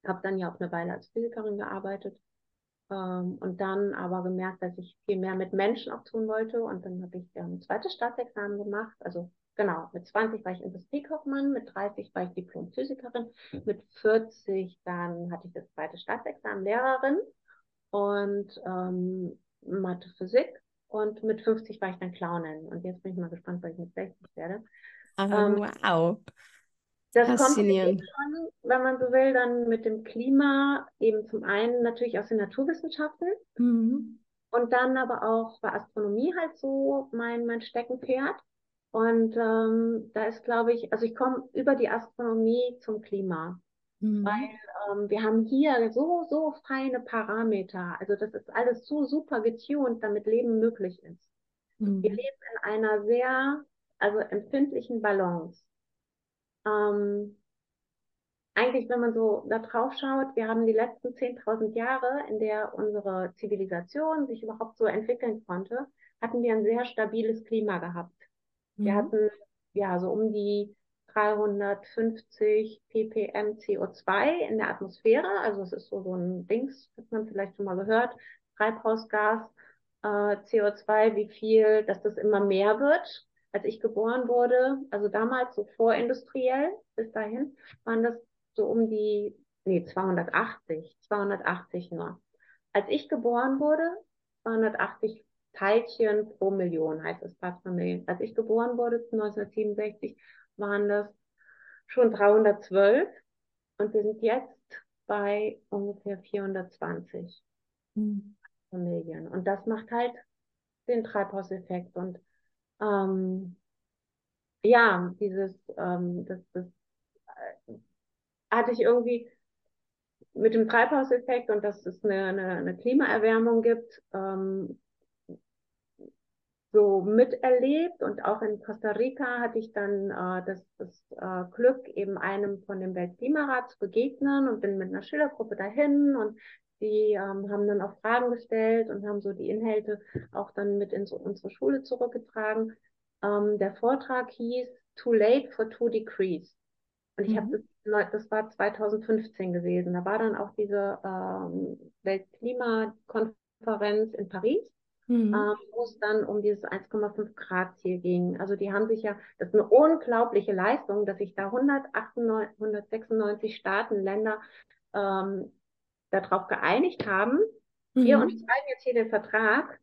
habe dann ja auch eine Weile als Physikerin gearbeitet ähm, und dann aber gemerkt, dass ich viel mehr mit Menschen auch tun wollte. Und dann habe ich ähm, ein zweites Staatsexamen gemacht. Also genau, mit 20 war ich Industriekaufmann, mit 30 war ich Diplom-Physikerin, mit 40 dann hatte ich das zweite Staatsexamen Lehrerin und ähm, Mathe, Physik. Und mit 50 war ich dann Clownin. Und jetzt bin ich mal gespannt, was ich mit 60 werde. Oh, ähm, wow. Das kommt schon, wenn man so will, dann mit dem Klima eben zum einen natürlich aus den Naturwissenschaften mhm. und dann aber auch bei Astronomie halt so mein, mein Steckenpferd. Und ähm, da ist, glaube ich, also ich komme über die Astronomie zum Klima. Mhm. Weil ähm, wir haben hier so, so feine Parameter. Also das ist alles so super getuned, damit Leben möglich ist. Mhm. Wir leben in einer sehr, also empfindlichen Balance ähm, eigentlich, wenn man so da drauf schaut, wir haben die letzten 10.000 Jahre, in der unsere Zivilisation sich überhaupt so entwickeln konnte, hatten wir ein sehr stabiles Klima gehabt. Mhm. Wir hatten ja so um die 350 ppm CO2 in der Atmosphäre. Also es ist so, so ein Dings, hat man vielleicht schon mal gehört, Treibhausgas, äh, CO2, wie viel, dass das immer mehr wird als ich geboren wurde, also damals so vorindustriell, bis dahin, waren das so um die, nee, 280, 280 nur. Als ich geboren wurde, 280 Teilchen pro Million, heißt es Parts per Million. Als ich geboren wurde, 1967, waren das schon 312 und wir sind jetzt bei ungefähr 420 mhm. Familien. Und das macht halt den Treibhauseffekt und ähm, ja, dieses, ähm, das, das äh, hatte ich irgendwie mit dem Treibhauseffekt und dass es eine, eine, eine Klimaerwärmung gibt, ähm, so miterlebt. Und auch in Costa Rica hatte ich dann äh, das, das äh, Glück, eben einem von dem Weltklimarat zu begegnen und bin mit einer Schülergruppe dahin und die ähm, haben dann auch Fragen gestellt und haben so die Inhalte auch dann mit in so unsere Schule zurückgetragen. Ähm, der Vortrag hieß Too Late for Two Degrees. Und ich mhm. habe das, das war 2015 gewesen. Da war dann auch diese ähm, Weltklimakonferenz in Paris. Mhm. Ähm, wo es dann um dieses 1,5 Grad Ziel ging. Also die haben sich ja, das ist eine unglaubliche Leistung, dass sich da 198, 196 Staaten, Länder ähm, darauf geeinigt haben. Mhm. Wir unterschreiben jetzt hier den Vertrag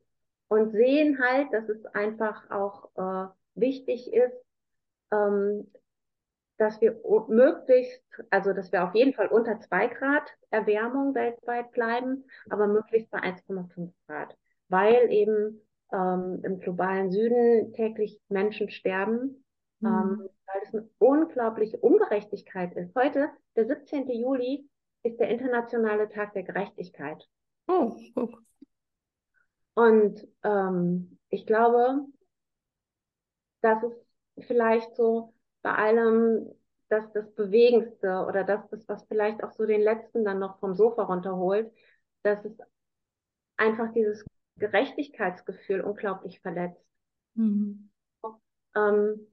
und sehen halt, dass es einfach auch äh, wichtig ist, ähm, dass wir möglichst, also dass wir auf jeden Fall unter zwei Grad Erwärmung weltweit bleiben, aber möglichst bei 1,5 Grad, weil eben ähm, im globalen Süden täglich Menschen sterben, mhm. ähm, weil es eine unglaubliche Ungerechtigkeit ist. Heute, der 17. Juli, ist der internationale Tag der Gerechtigkeit. Oh, oh. Und ähm, ich glaube, das ist vielleicht so bei allem das, das Bewegendste oder das, das, was vielleicht auch so den Letzten dann noch vom Sofa runterholt, dass es einfach dieses Gerechtigkeitsgefühl unglaublich verletzt. Mhm. Ähm,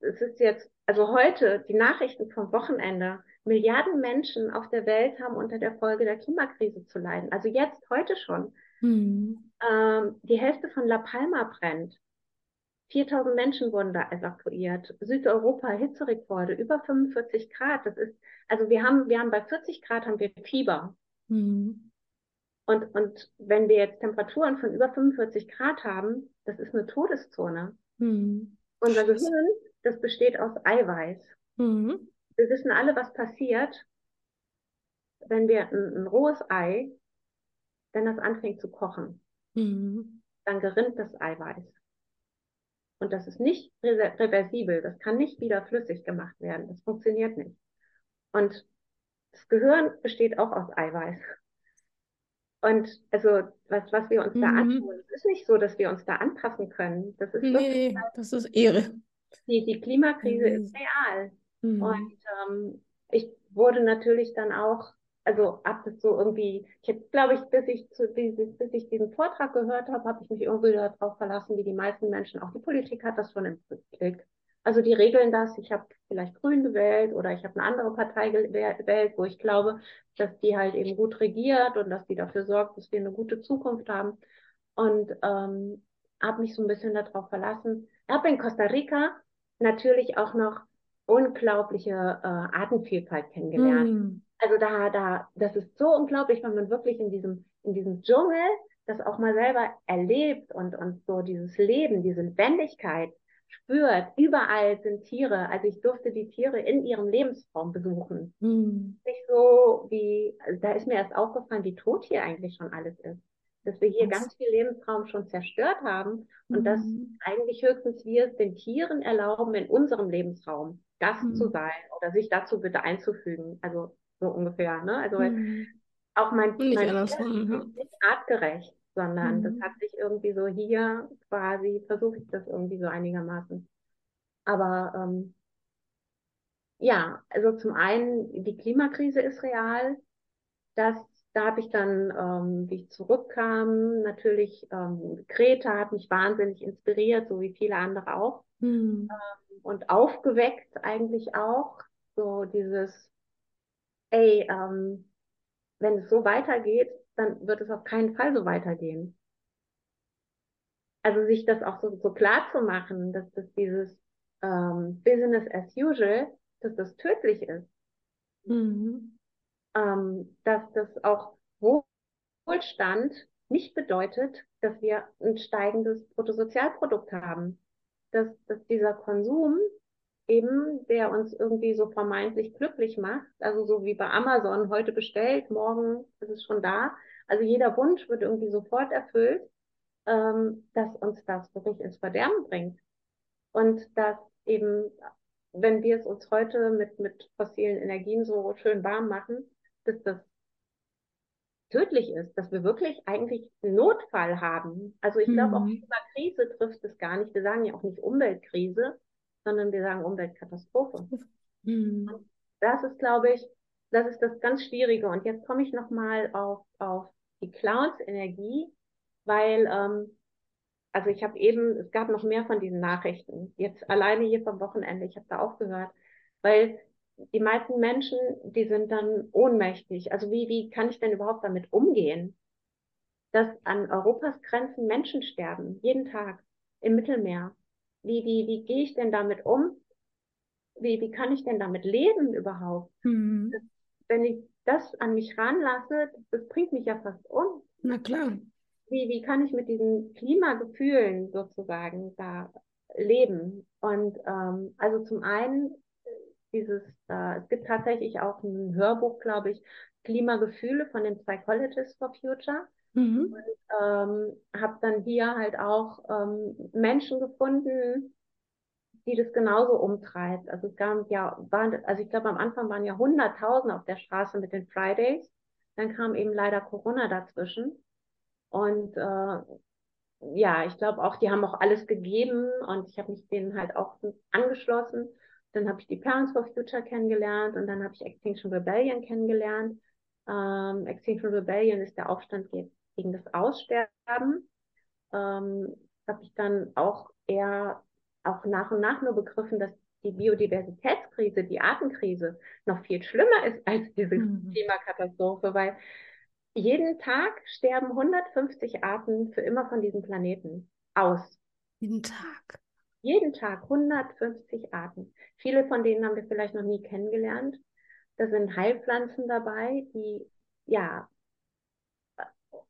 es ist jetzt, also heute, die Nachrichten vom Wochenende, Milliarden Menschen auf der Welt haben unter der Folge der Klimakrise zu leiden. Also jetzt, heute schon. Mhm. Ähm, die Hälfte von La Palma brennt. 4000 Menschen wurden da evakuiert. Südeuropa Hitzerekorde, über 45 Grad. Das ist, also wir haben, wir haben bei 40 Grad haben wir Fieber. Mhm. Und, und wenn wir jetzt Temperaturen von über 45 Grad haben, das ist eine Todeszone. Mhm. Unser Gehirn, das besteht aus Eiweiß. Mhm wir wissen alle, was passiert, wenn wir ein, ein rohes Ei, wenn das anfängt zu kochen, mhm. dann gerinnt das Eiweiß. Und das ist nicht reversibel, das kann nicht wieder flüssig gemacht werden, das funktioniert nicht. Und das Gehirn besteht auch aus Eiweiß. Und also was, was wir uns mhm. da anschauen, es ist nicht so, dass wir uns da anpassen können. Das ist nee, das ist Ehre. Die, die Klimakrise mhm. ist real. Mhm. Und ähm, ich wurde natürlich dann auch also das so irgendwie, ich habe, glaube ich, bis ich, zu, bis, bis ich diesen Vortrag gehört habe, habe ich mich irgendwie darauf verlassen, wie die meisten Menschen, auch die Politik hat das schon im Blick. Also die regeln das, ich habe vielleicht Grün gewählt oder ich habe eine andere Partei gewählt, wo ich glaube, dass die halt eben gut regiert und dass die dafür sorgt, dass wir eine gute Zukunft haben. Und ähm, habe mich so ein bisschen darauf verlassen. Ich habe in Costa Rica natürlich auch noch unglaubliche äh, Artenvielfalt kennengelernt. Mm. Also da, da, das ist so unglaublich, wenn man wirklich in diesem, in diesem Dschungel das auch mal selber erlebt und, und so dieses Leben, diese Lebendigkeit spürt. Überall sind Tiere. Also ich durfte die Tiere in ihrem Lebensraum besuchen. Mm. Nicht so wie, also da ist mir erst aufgefallen, wie tot hier eigentlich schon alles ist dass wir hier Was? ganz viel Lebensraum schon zerstört haben und mhm. dass eigentlich höchstens wir es den Tieren erlauben, in unserem Lebensraum Gast mhm. zu sein oder sich dazu bitte einzufügen. Also so ungefähr. Ne? Also mhm. auch mein, nicht mein ist nicht artgerecht, sondern das mhm. hat sich irgendwie so hier quasi, versuche ich das irgendwie so einigermaßen. Aber ähm, ja, also zum einen, die Klimakrise ist real. Das da habe ich dann, ähm, wie ich zurückkam, natürlich, ähm, Greta hat mich wahnsinnig inspiriert, so wie viele andere auch. Mhm. Ähm, und aufgeweckt eigentlich auch. So dieses, ey, ähm, wenn es so weitergeht, dann wird es auf keinen Fall so weitergehen. Also sich das auch so, so klar zu machen, dass das dieses ähm, Business as usual, dass das tödlich ist. Mhm ähm, dass das auch Wohlstand nicht bedeutet, dass wir ein steigendes Bruttosozialprodukt haben. Dass, dass dieser Konsum eben, der uns irgendwie so vermeintlich glücklich macht, also so wie bei Amazon heute bestellt, morgen ist es schon da. Also jeder Wunsch wird irgendwie sofort erfüllt, ähm, dass uns das wirklich ins Verderben bringt. Und dass eben, wenn wir es uns heute mit, mit fossilen Energien so schön warm machen, dass das tödlich ist, dass wir wirklich eigentlich einen Notfall haben. Also ich glaube, auch mhm. über Krise trifft es gar nicht. Wir sagen ja auch nicht Umweltkrise, sondern wir sagen Umweltkatastrophe. Mhm. Das ist, glaube ich, das ist das ganz Schwierige. Und jetzt komme ich nochmal auf, auf die Clowns-Energie, weil, ähm, also ich habe eben, es gab noch mehr von diesen Nachrichten. Jetzt alleine hier vom Wochenende, ich habe da aufgehört, weil die meisten Menschen, die sind dann ohnmächtig. Also wie, wie kann ich denn überhaupt damit umgehen, dass an Europas Grenzen Menschen sterben, jeden Tag im Mittelmeer? Wie, wie, wie gehe ich denn damit um? Wie, wie kann ich denn damit leben überhaupt? Mhm. Das, wenn ich das an mich ranlasse, das bringt mich ja fast um. Na klar. Wie, wie kann ich mit diesen Klimagefühlen sozusagen da leben? Und ähm, also zum einen dieses, äh, es gibt tatsächlich auch ein Hörbuch, glaube ich, Klimagefühle von den Psychologists for Future. Mhm. Und ähm, habe dann hier halt auch ähm, Menschen gefunden, die das genauso umtreibt. Also es gab ja, waren, also ich glaube am Anfang waren ja hunderttausend auf der Straße mit den Fridays. Dann kam eben leider Corona dazwischen. Und äh, ja, ich glaube auch, die haben auch alles gegeben und ich habe mich denen halt auch angeschlossen. Dann habe ich die Parents for Future kennengelernt und dann habe ich Extinction Rebellion kennengelernt. Ähm, Extinction Rebellion ist der Aufstand gegen das Aussterben. Ähm, habe ich dann auch eher auch nach und nach nur begriffen, dass die Biodiversitätskrise, die Artenkrise noch viel schlimmer ist *laughs* als diese mhm. Klimakatastrophe, weil jeden Tag sterben 150 Arten für immer von diesem Planeten aus. Jeden Tag. Jeden Tag 150 Arten. Viele von denen haben wir vielleicht noch nie kennengelernt. Da sind Heilpflanzen dabei, die, ja,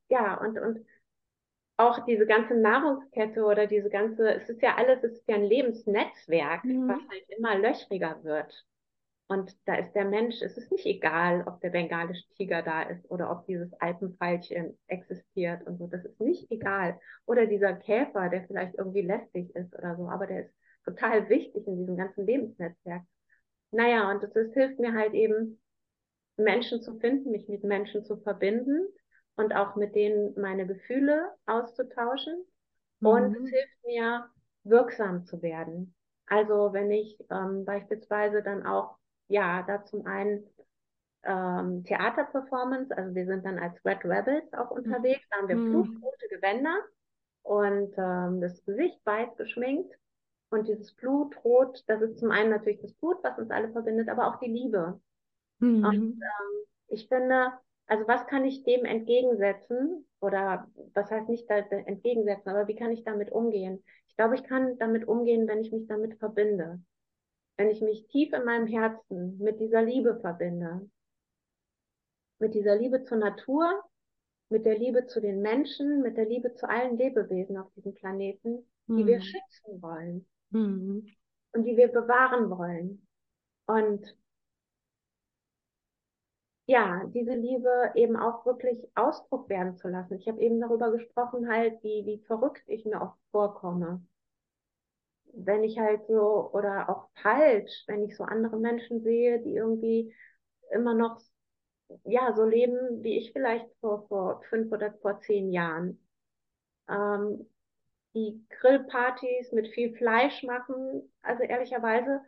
ja, und, und auch diese ganze Nahrungskette oder diese ganze, es ist ja alles, es ist ja ein Lebensnetzwerk, mhm. was halt immer löchriger wird. Und da ist der Mensch, es ist nicht egal, ob der bengalische Tiger da ist oder ob dieses Alpenfeilchen existiert und so. Das ist nicht egal. Oder dieser Käfer, der vielleicht irgendwie lästig ist oder so, aber der ist total wichtig in diesem ganzen Lebensnetzwerk. Naja, und es hilft mir halt eben, Menschen zu finden, mich mit Menschen zu verbinden und auch mit denen meine Gefühle auszutauschen. Mhm. Und es hilft mir, wirksam zu werden. Also wenn ich ähm, beispielsweise dann auch ja, da zum einen ähm, Theaterperformance. Also wir sind dann als Red Rebels auch unterwegs. Da haben wir mhm. blutrote Gewänder und ähm, das Gesicht weiß geschminkt. Und dieses Blutrot, das ist zum einen natürlich das Blut, was uns alle verbindet, aber auch die Liebe. Mhm. Und ähm, ich finde, also was kann ich dem entgegensetzen? Oder was heißt nicht entgegensetzen, aber wie kann ich damit umgehen? Ich glaube, ich kann damit umgehen, wenn ich mich damit verbinde. Wenn ich mich tief in meinem Herzen mit dieser Liebe verbinde. Mit dieser Liebe zur Natur, mit der Liebe zu den Menschen, mit der Liebe zu allen Lebewesen auf diesem Planeten, die mhm. wir schützen wollen. Mhm. Und die wir bewahren wollen. Und ja, diese Liebe eben auch wirklich Ausdruck werden zu lassen. Ich habe eben darüber gesprochen, halt, wie, wie verrückt ich mir oft vorkomme. Wenn ich halt so, oder auch falsch, wenn ich so andere Menschen sehe, die irgendwie immer noch, ja, so leben, wie ich vielleicht vor, vor fünf oder vor zehn Jahren. Ähm, die Grillpartys mit viel Fleisch machen, also ehrlicherweise,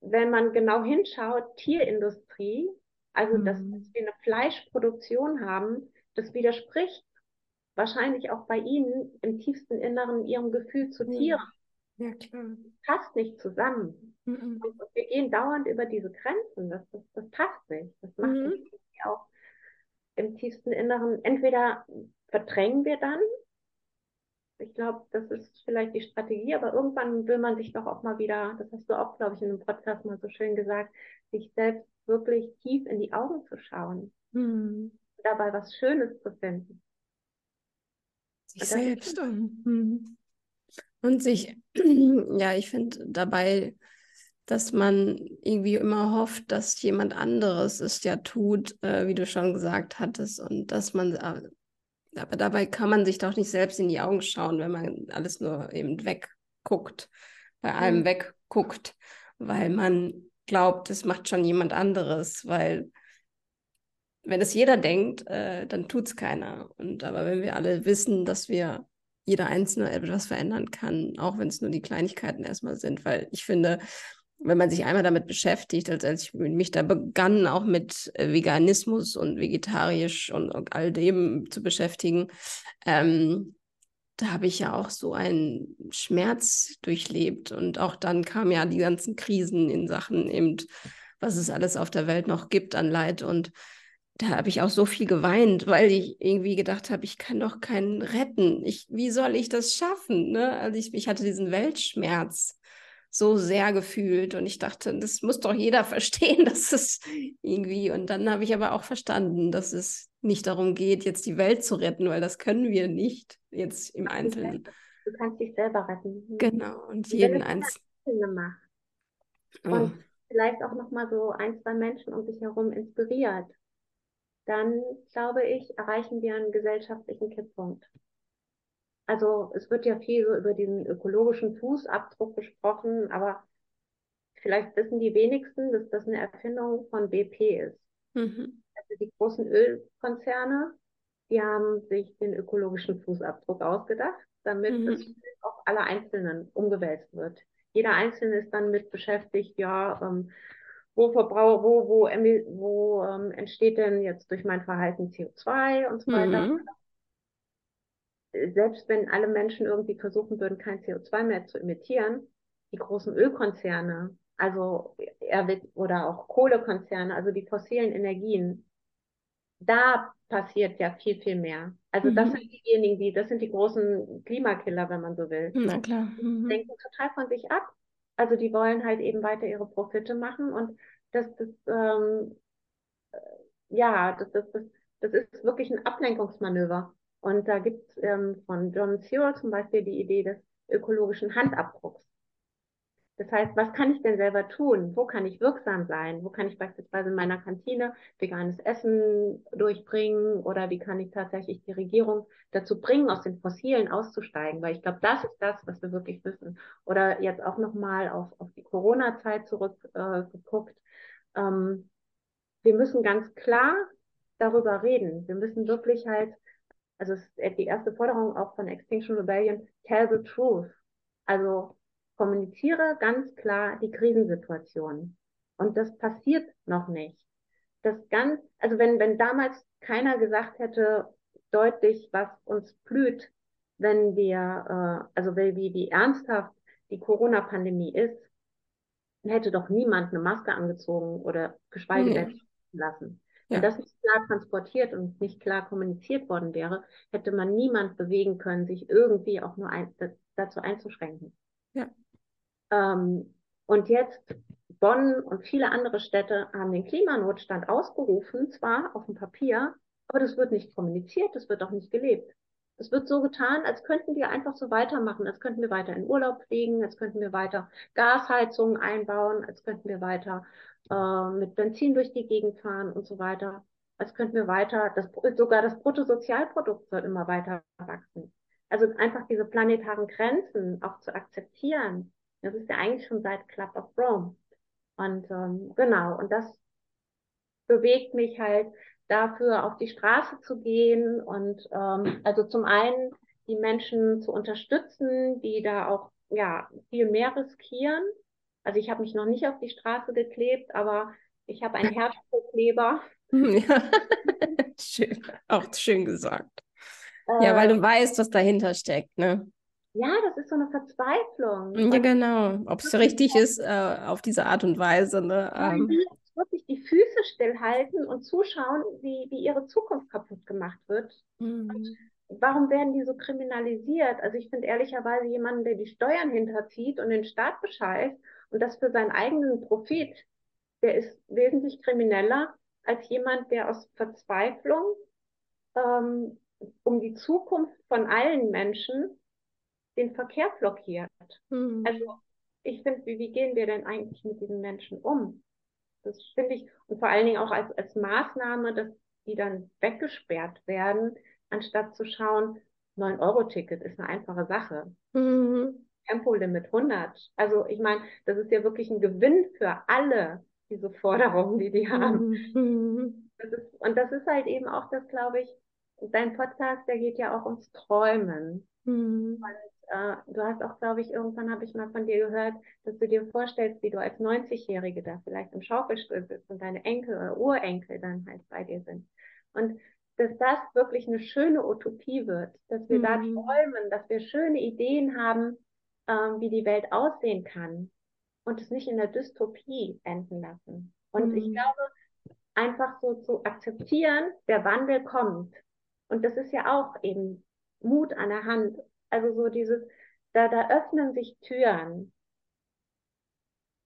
wenn man genau hinschaut, Tierindustrie, also, mhm. dass, dass wir eine Fleischproduktion haben, das widerspricht wahrscheinlich auch bei Ihnen im tiefsten Inneren Ihrem Gefühl zu Tieren. Ja, klar. Passt nicht zusammen. Mhm. Und wir gehen dauernd über diese Grenzen. Das, das, das passt nicht. Das macht mhm. auch im tiefsten Inneren. Entweder verdrängen wir dann. Ich glaube, das ist vielleicht die Strategie, aber irgendwann will man sich doch auch mal wieder, das hast du auch, glaube ich, in einem Podcast mal so schön gesagt, sich selbst wirklich tief in die Augen zu schauen. Mhm. Dabei was Schönes zu finden. Sich selbst. Und, und sich, *clears throat* ja, ich finde dabei, dass man irgendwie immer hofft, dass jemand anderes es ja tut, äh, wie du schon gesagt hattest, und dass man, äh, aber dabei kann man sich doch nicht selbst in die Augen schauen, wenn man alles nur eben wegguckt, bei allem mhm. wegguckt, weil man glaubt, das macht schon jemand anderes, weil wenn es jeder denkt, äh, dann tut es keiner. Und aber wenn wir alle wissen, dass wir jeder Einzelne etwas verändern kann, auch wenn es nur die Kleinigkeiten erstmal sind, weil ich finde, wenn man sich einmal damit beschäftigt, als, als ich mich da begann, auch mit äh, Veganismus und vegetarisch und, und all dem zu beschäftigen, ähm, da habe ich ja auch so einen Schmerz durchlebt. Und auch dann kamen ja die ganzen Krisen in Sachen eben, was es alles auf der Welt noch gibt an Leid. Und da habe ich auch so viel geweint, weil ich irgendwie gedacht habe, ich kann doch keinen retten. Ich, wie soll ich das schaffen? Ne? Also ich, ich hatte diesen Weltschmerz so sehr gefühlt und ich dachte, das muss doch jeder *laughs* verstehen, dass es irgendwie. Und dann habe ich aber auch verstanden, dass es nicht darum geht, jetzt die Welt zu retten, weil das können wir nicht jetzt im Einzelnen. Du kannst dich selber retten. Genau, und, und jeden Einzelnen macht. Und oh. vielleicht auch nochmal so ein, zwei Menschen um dich herum inspiriert, dann glaube ich, erreichen wir einen gesellschaftlichen Kipppunkt. Also es wird ja viel so über diesen ökologischen Fußabdruck gesprochen, aber vielleicht wissen die wenigsten, dass das eine Erfindung von BP ist. Mhm. Also die großen Ölkonzerne, die haben sich den ökologischen Fußabdruck ausgedacht, damit mhm. es auf alle Einzelnen umgewälzt wird. Jeder Einzelne ist dann mit beschäftigt, ja, ähm, wo verbrauche, wo, wo, wo ähm, entsteht denn jetzt durch mein Verhalten CO2 und so weiter. Mhm. Selbst wenn alle Menschen irgendwie versuchen würden, kein CO2 mehr zu emittieren, die großen Ölkonzerne, also oder auch Kohlekonzerne, also die fossilen Energien, da passiert ja viel, viel mehr. Also mhm. das sind diejenigen, die, das sind die großen Klimakiller, wenn man so will. Na klar. Mhm. Die denken total von sich ab. Also die wollen halt eben weiter ihre Profite machen und das, das ähm, ja, das, das, das, das ist wirklich ein Ablenkungsmanöver. Und da gibt es ähm, von John Searle zum Beispiel die Idee des ökologischen Handabdrucks. Das heißt, was kann ich denn selber tun? Wo kann ich wirksam sein? Wo kann ich beispielsweise in meiner Kantine veganes Essen durchbringen? Oder wie kann ich tatsächlich die Regierung dazu bringen, aus den Fossilen auszusteigen? Weil ich glaube, das ist das, was wir wirklich wissen. Oder jetzt auch nochmal auf, auf die Corona-Zeit zurückgeguckt. Äh, ähm, wir müssen ganz klar darüber reden. Wir müssen wirklich halt, also die erste Forderung auch von Extinction Rebellion, tell the truth. Also kommuniziere ganz klar die Krisensituation. Und das passiert noch nicht. das ganz, also wenn, wenn damals keiner gesagt hätte, deutlich, was uns blüht, wenn wir, äh, also wie, wie ernsthaft die Corona-Pandemie ist, hätte doch niemand eine Maske angezogen oder geschweige denn nee. lassen. Wenn das nicht klar transportiert und nicht klar kommuniziert worden wäre, hätte man niemand bewegen können, sich irgendwie auch nur ein, dazu einzuschränken. Ja. Ähm, und jetzt Bonn und viele andere Städte haben den Klimanotstand ausgerufen, zwar auf dem Papier, aber das wird nicht kommuniziert, das wird auch nicht gelebt. Es wird so getan, als könnten wir einfach so weitermachen, als könnten wir weiter in Urlaub fliegen, als könnten wir weiter Gasheizungen einbauen, als könnten wir weiter äh, mit Benzin durch die Gegend fahren und so weiter. Als könnten wir weiter, das, sogar das Bruttosozialprodukt soll immer weiter wachsen. Also einfach diese planetaren Grenzen auch zu akzeptieren. Das ist ja eigentlich schon seit Club of Rome. Und ähm, genau, und das bewegt mich halt dafür, auf die Straße zu gehen und ähm, also zum einen die Menschen zu unterstützen, die da auch ja viel mehr riskieren. Also ich habe mich noch nicht auf die Straße geklebt, aber ich habe einen Herzkleber. Ja, *laughs* schön, auch schön gesagt. Äh, ja, weil du weißt, was dahinter steckt, ne? Ja, das ist so eine Verzweiflung. Ja, genau. Ob es richtig ist, äh, auf diese Art und Weise. Ne? Ähm, wirklich die Füße stillhalten und zuschauen, wie, wie ihre Zukunft kaputt gemacht wird. Mhm. Warum werden die so kriminalisiert? Also ich finde ehrlicherweise jemanden, der die Steuern hinterzieht und den Staat bescheißt und das für seinen eigenen Profit, der ist wesentlich krimineller als jemand, der aus Verzweiflung ähm, um die Zukunft von allen Menschen den Verkehr blockiert. Mhm. Also ich finde, wie, wie gehen wir denn eigentlich mit diesen Menschen um? Das finde ich, und vor allen Dingen auch als, als Maßnahme, dass die dann weggesperrt werden, anstatt zu schauen, 9-Euro-Ticket ist eine einfache Sache. Mhm. Tempolimit 100. Also ich meine, das ist ja wirklich ein Gewinn für alle, diese Forderungen, die die haben. Mhm. Das ist, und das ist halt eben auch das, glaube ich, dein Podcast, der geht ja auch ums Träumen. Mhm. Äh, du hast auch, glaube ich, irgendwann habe ich mal von dir gehört, dass du dir vorstellst, wie du als 90-Jährige da vielleicht im Schaukelstuhl bist und deine Enkel oder Urenkel dann halt bei dir sind. Und dass das wirklich eine schöne Utopie wird, dass wir mhm. da träumen, dass wir schöne Ideen haben, ähm, wie die Welt aussehen kann und es nicht in der Dystopie enden lassen. Und mhm. ich glaube, einfach so zu akzeptieren, der Wandel kommt. Und das ist ja auch eben Mut an der Hand also so dieses, da, da öffnen sich Türen.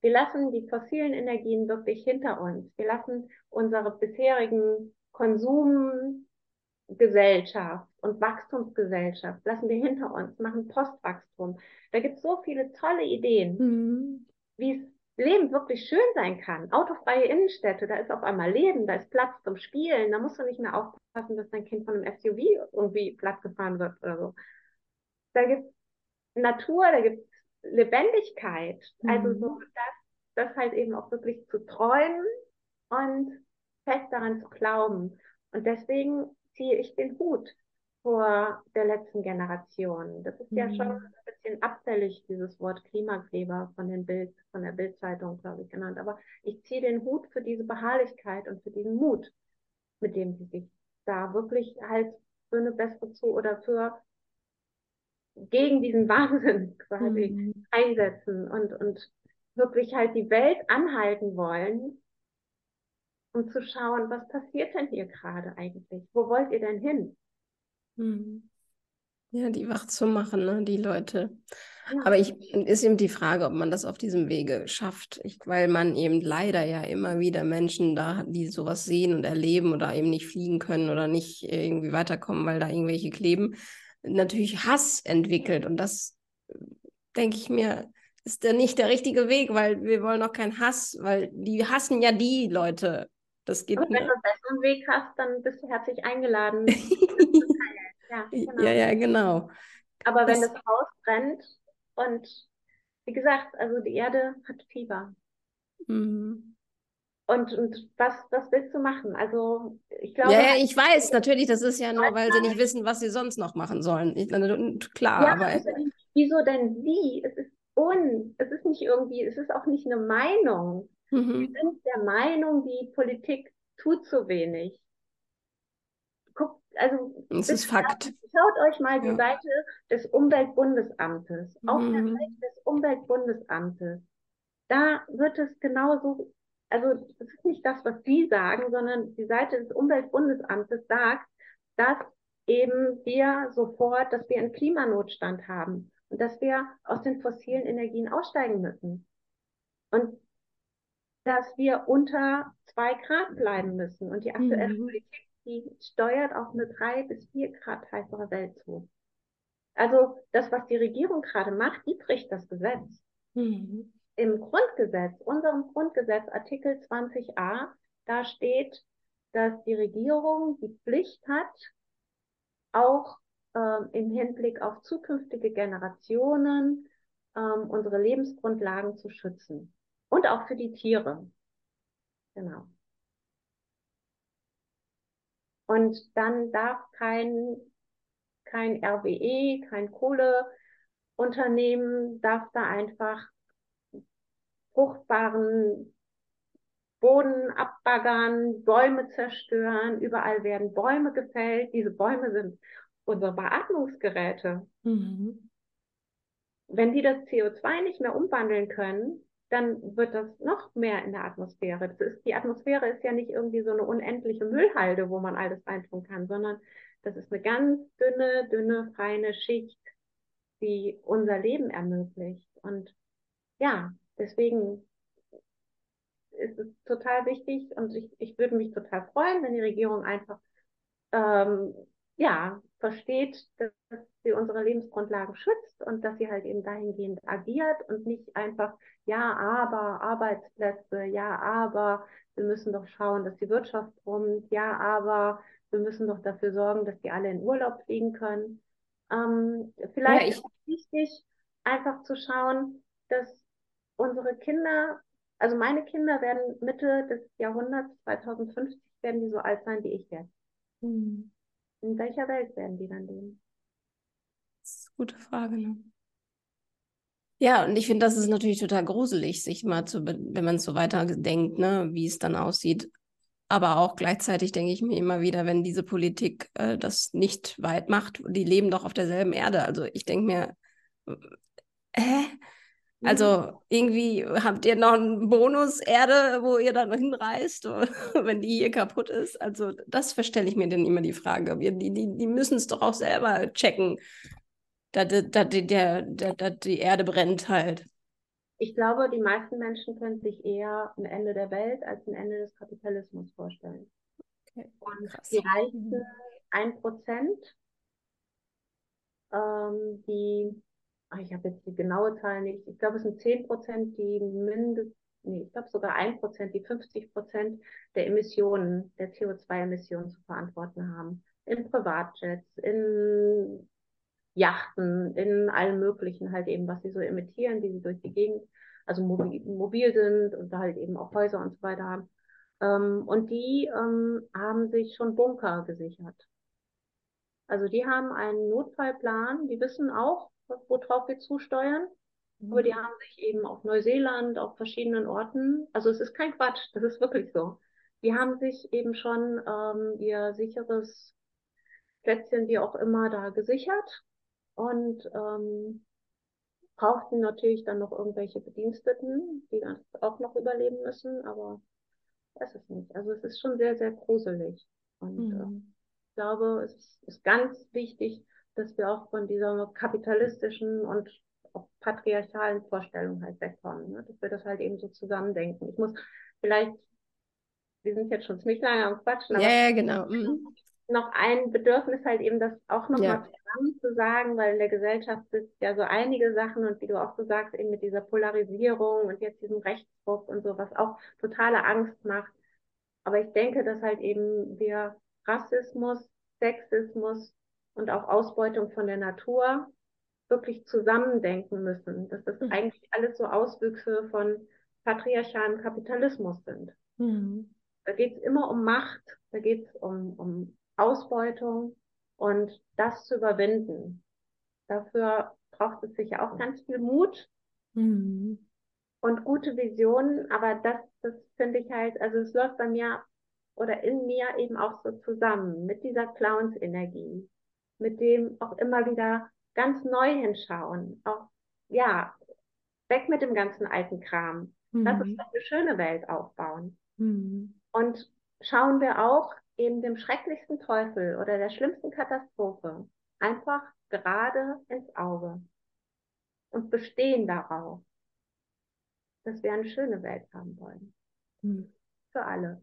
Wir lassen die fossilen Energien wirklich hinter uns. Wir lassen unsere bisherigen Konsumgesellschaft und Wachstumsgesellschaft, lassen wir hinter uns, machen Postwachstum. Da gibt es so viele tolle Ideen, mhm. wie es Leben wirklich schön sein kann. Autofreie Innenstädte, da ist auf einmal Leben, da ist Platz zum Spielen, da musst du nicht mehr aufpassen, dass dein Kind von einem SUV irgendwie platt gefahren wird oder so da gibt es Natur, da gibt es Lebendigkeit. Mhm. Also so das, das halt eben auch wirklich zu träumen und fest daran zu glauben. Und deswegen ziehe ich den Hut vor der letzten Generation. Das ist mhm. ja schon mhm. ein bisschen abfällig, dieses Wort Klimakleber von den Bild, von der Bildzeitung, glaube ich, genannt. Aber ich ziehe den Hut für diese Beharrlichkeit und für diesen Mut, mit dem sie sich da wirklich halt für eine bessere zu oder für gegen diesen Wahnsinn *laughs* quasi mhm. einsetzen und, und wirklich halt die Welt anhalten wollen, um zu schauen, was passiert denn hier gerade eigentlich? Wo wollt ihr denn hin? Mhm. Ja, die wach zu machen, ne, die Leute. Ja. Aber ich ist eben die Frage, ob man das auf diesem Wege schafft, ich, weil man eben leider ja immer wieder Menschen da, die sowas sehen und erleben oder eben nicht fliegen können oder nicht irgendwie weiterkommen, weil da irgendwelche kleben, natürlich Hass entwickelt. Und das, denke ich mir, ist ja nicht der richtige Weg, weil wir wollen auch keinen Hass, weil die hassen ja die Leute. Das geht Und wenn du einen besseren Weg hast, dann bist du herzlich eingeladen. *laughs* ja, genau. ja, ja, genau. Aber das, wenn das Haus brennt und wie gesagt, also die Erde hat Fieber. Mhm. Und, und was, was willst du machen? Also ich glaube. Ja, ja, ich weiß *laughs* natürlich, das ist ja nur, weil sie nicht wissen, was sie sonst noch machen sollen. Ich, klar, ja, aber. Also, wieso denn sie? Es ist uns. Es ist nicht irgendwie, es ist auch nicht eine Meinung. Mhm. Wir sind der Meinung, die Politik tut zu wenig. Guckt, also das ist Fakt. Schaut euch mal die Seite des Umweltbundesamtes. Mhm. Auf der mhm. Seite des Umweltbundesamtes. Da wird es genauso, also es ist nicht das, was Sie sagen, sondern die Seite des Umweltbundesamtes sagt, dass eben wir sofort, dass wir einen Klimanotstand haben und dass wir aus den fossilen Energien aussteigen müssen. Und dass wir unter zwei Grad bleiben müssen. Und die aktuelle mhm. Politik, die steuert auf eine drei bis vier Grad heißere Welt zu. Also das, was die Regierung gerade macht, die bricht das Gesetz. Mhm. Im Grundgesetz, unserem Grundgesetz, Artikel 20a, da steht, dass die Regierung die Pflicht hat, auch ähm, im Hinblick auf zukünftige Generationen ähm, unsere Lebensgrundlagen zu schützen. Und auch für die Tiere. Genau. Und dann darf kein, kein RWE, kein Kohleunternehmen, darf da einfach fruchtbaren Boden abbaggern, Bäume zerstören, überall werden Bäume gefällt. Diese Bäume sind unsere Beatmungsgeräte. Mhm. Wenn die das CO2 nicht mehr umwandeln können, dann wird das noch mehr in der Atmosphäre. Das ist, die Atmosphäre ist ja nicht irgendwie so eine unendliche Müllhalde, wo man alles reintun kann, sondern das ist eine ganz dünne, dünne, feine Schicht, die unser Leben ermöglicht. Und ja, deswegen ist es total wichtig und ich, ich würde mich total freuen, wenn die Regierung einfach ähm, ja, versteht, dass sie unsere Lebensgrundlagen schützt und dass sie halt eben dahingehend agiert und nicht einfach, ja, aber Arbeitsplätze, ja, aber wir müssen doch schauen, dass die Wirtschaft brummt, ja, aber wir müssen doch dafür sorgen, dass die alle in Urlaub fliegen können. Ähm, vielleicht ja, ich... ist es wichtig, einfach zu schauen, dass unsere Kinder also meine Kinder werden Mitte des Jahrhunderts 2050 werden die so alt sein wie ich jetzt. Mhm. In welcher Welt werden die dann leben? Das ist eine gute Frage, ne? Ja, und ich finde, das ist natürlich total gruselig, sich mal zu, wenn man es so weiter denkt, ne, wie es dann aussieht. Aber auch gleichzeitig denke ich mir immer wieder, wenn diese Politik äh, das nicht weit macht, die leben doch auf derselben Erde. Also ich denke mir, äh, also irgendwie habt ihr noch einen Bonus Erde, wo ihr dann hinreist, *laughs* wenn die hier kaputt ist. Also das verstelle ich mir dann immer die Frage. Wir, die, die, die müssen es doch auch selber checken, dass, dass, die, der, dass die Erde brennt halt. Ich glaube, die meisten Menschen können sich eher ein Ende der Welt als ein Ende des Kapitalismus vorstellen. Okay. Und Krass. die reichen mhm. ein Prozent, ähm, die ich habe jetzt die genaue Zahl nicht, ich glaube, es sind 10 Prozent, die mindestens, nee, ich glaube sogar 1 Prozent, die 50 Prozent der Emissionen, der CO2-Emissionen zu verantworten haben. In Privatjets, in Yachten, in allem Möglichen halt eben, was sie so emittieren, die sie durch die Gegend, also mobil, mobil sind und halt eben auch Häuser und so weiter haben. Ähm, und die ähm, haben sich schon Bunker gesichert. Also die haben einen Notfallplan, die wissen auch, worauf wir zusteuern. Mhm. Aber die haben sich eben auf Neuseeland, auf verschiedenen Orten, also es ist kein Quatsch, das ist wirklich so. Die haben sich eben schon ähm, ihr sicheres Plätzchen, wie auch immer, da gesichert und ähm, brauchten natürlich dann noch irgendwelche Bediensteten, die das auch noch überleben müssen, aber weiß es nicht. Also es ist schon sehr, sehr gruselig. Und mhm. äh, ich glaube, es ist ganz wichtig, dass wir auch von dieser kapitalistischen und auch patriarchalen Vorstellung halt wegkommen, ne? dass wir das halt eben so zusammendenken. Ich muss vielleicht, wir sind jetzt schon ziemlich lange am Quatschen, aber ja, genau. Mhm. noch ein Bedürfnis halt eben, das auch nochmal ja. zusammen zu sagen, weil in der Gesellschaft ist ja so einige Sachen und wie du auch so sagst, eben mit dieser Polarisierung und jetzt diesem Rechtsdruck und so, was auch totale Angst macht. Aber ich denke, dass halt eben wir Rassismus, Sexismus, und auch Ausbeutung von der Natur wirklich zusammendenken müssen, dass das mhm. eigentlich alles so Auswüchse von patriarchalem Kapitalismus sind. Mhm. Da geht es immer um Macht, da geht es um, um Ausbeutung und das zu überwinden. Dafür braucht es sicher auch ganz viel Mut mhm. und gute Visionen, aber das, das finde ich halt, also es läuft bei mir oder in mir eben auch so zusammen mit dieser Clowns-Energie, mit dem auch immer wieder ganz neu hinschauen, auch ja, weg mit dem ganzen alten Kram. Mhm. Lass uns eine schöne Welt aufbauen. Mhm. Und schauen wir auch eben dem schrecklichsten Teufel oder der schlimmsten Katastrophe einfach gerade ins Auge und bestehen darauf, dass wir eine schöne Welt haben wollen. Mhm. Für alle.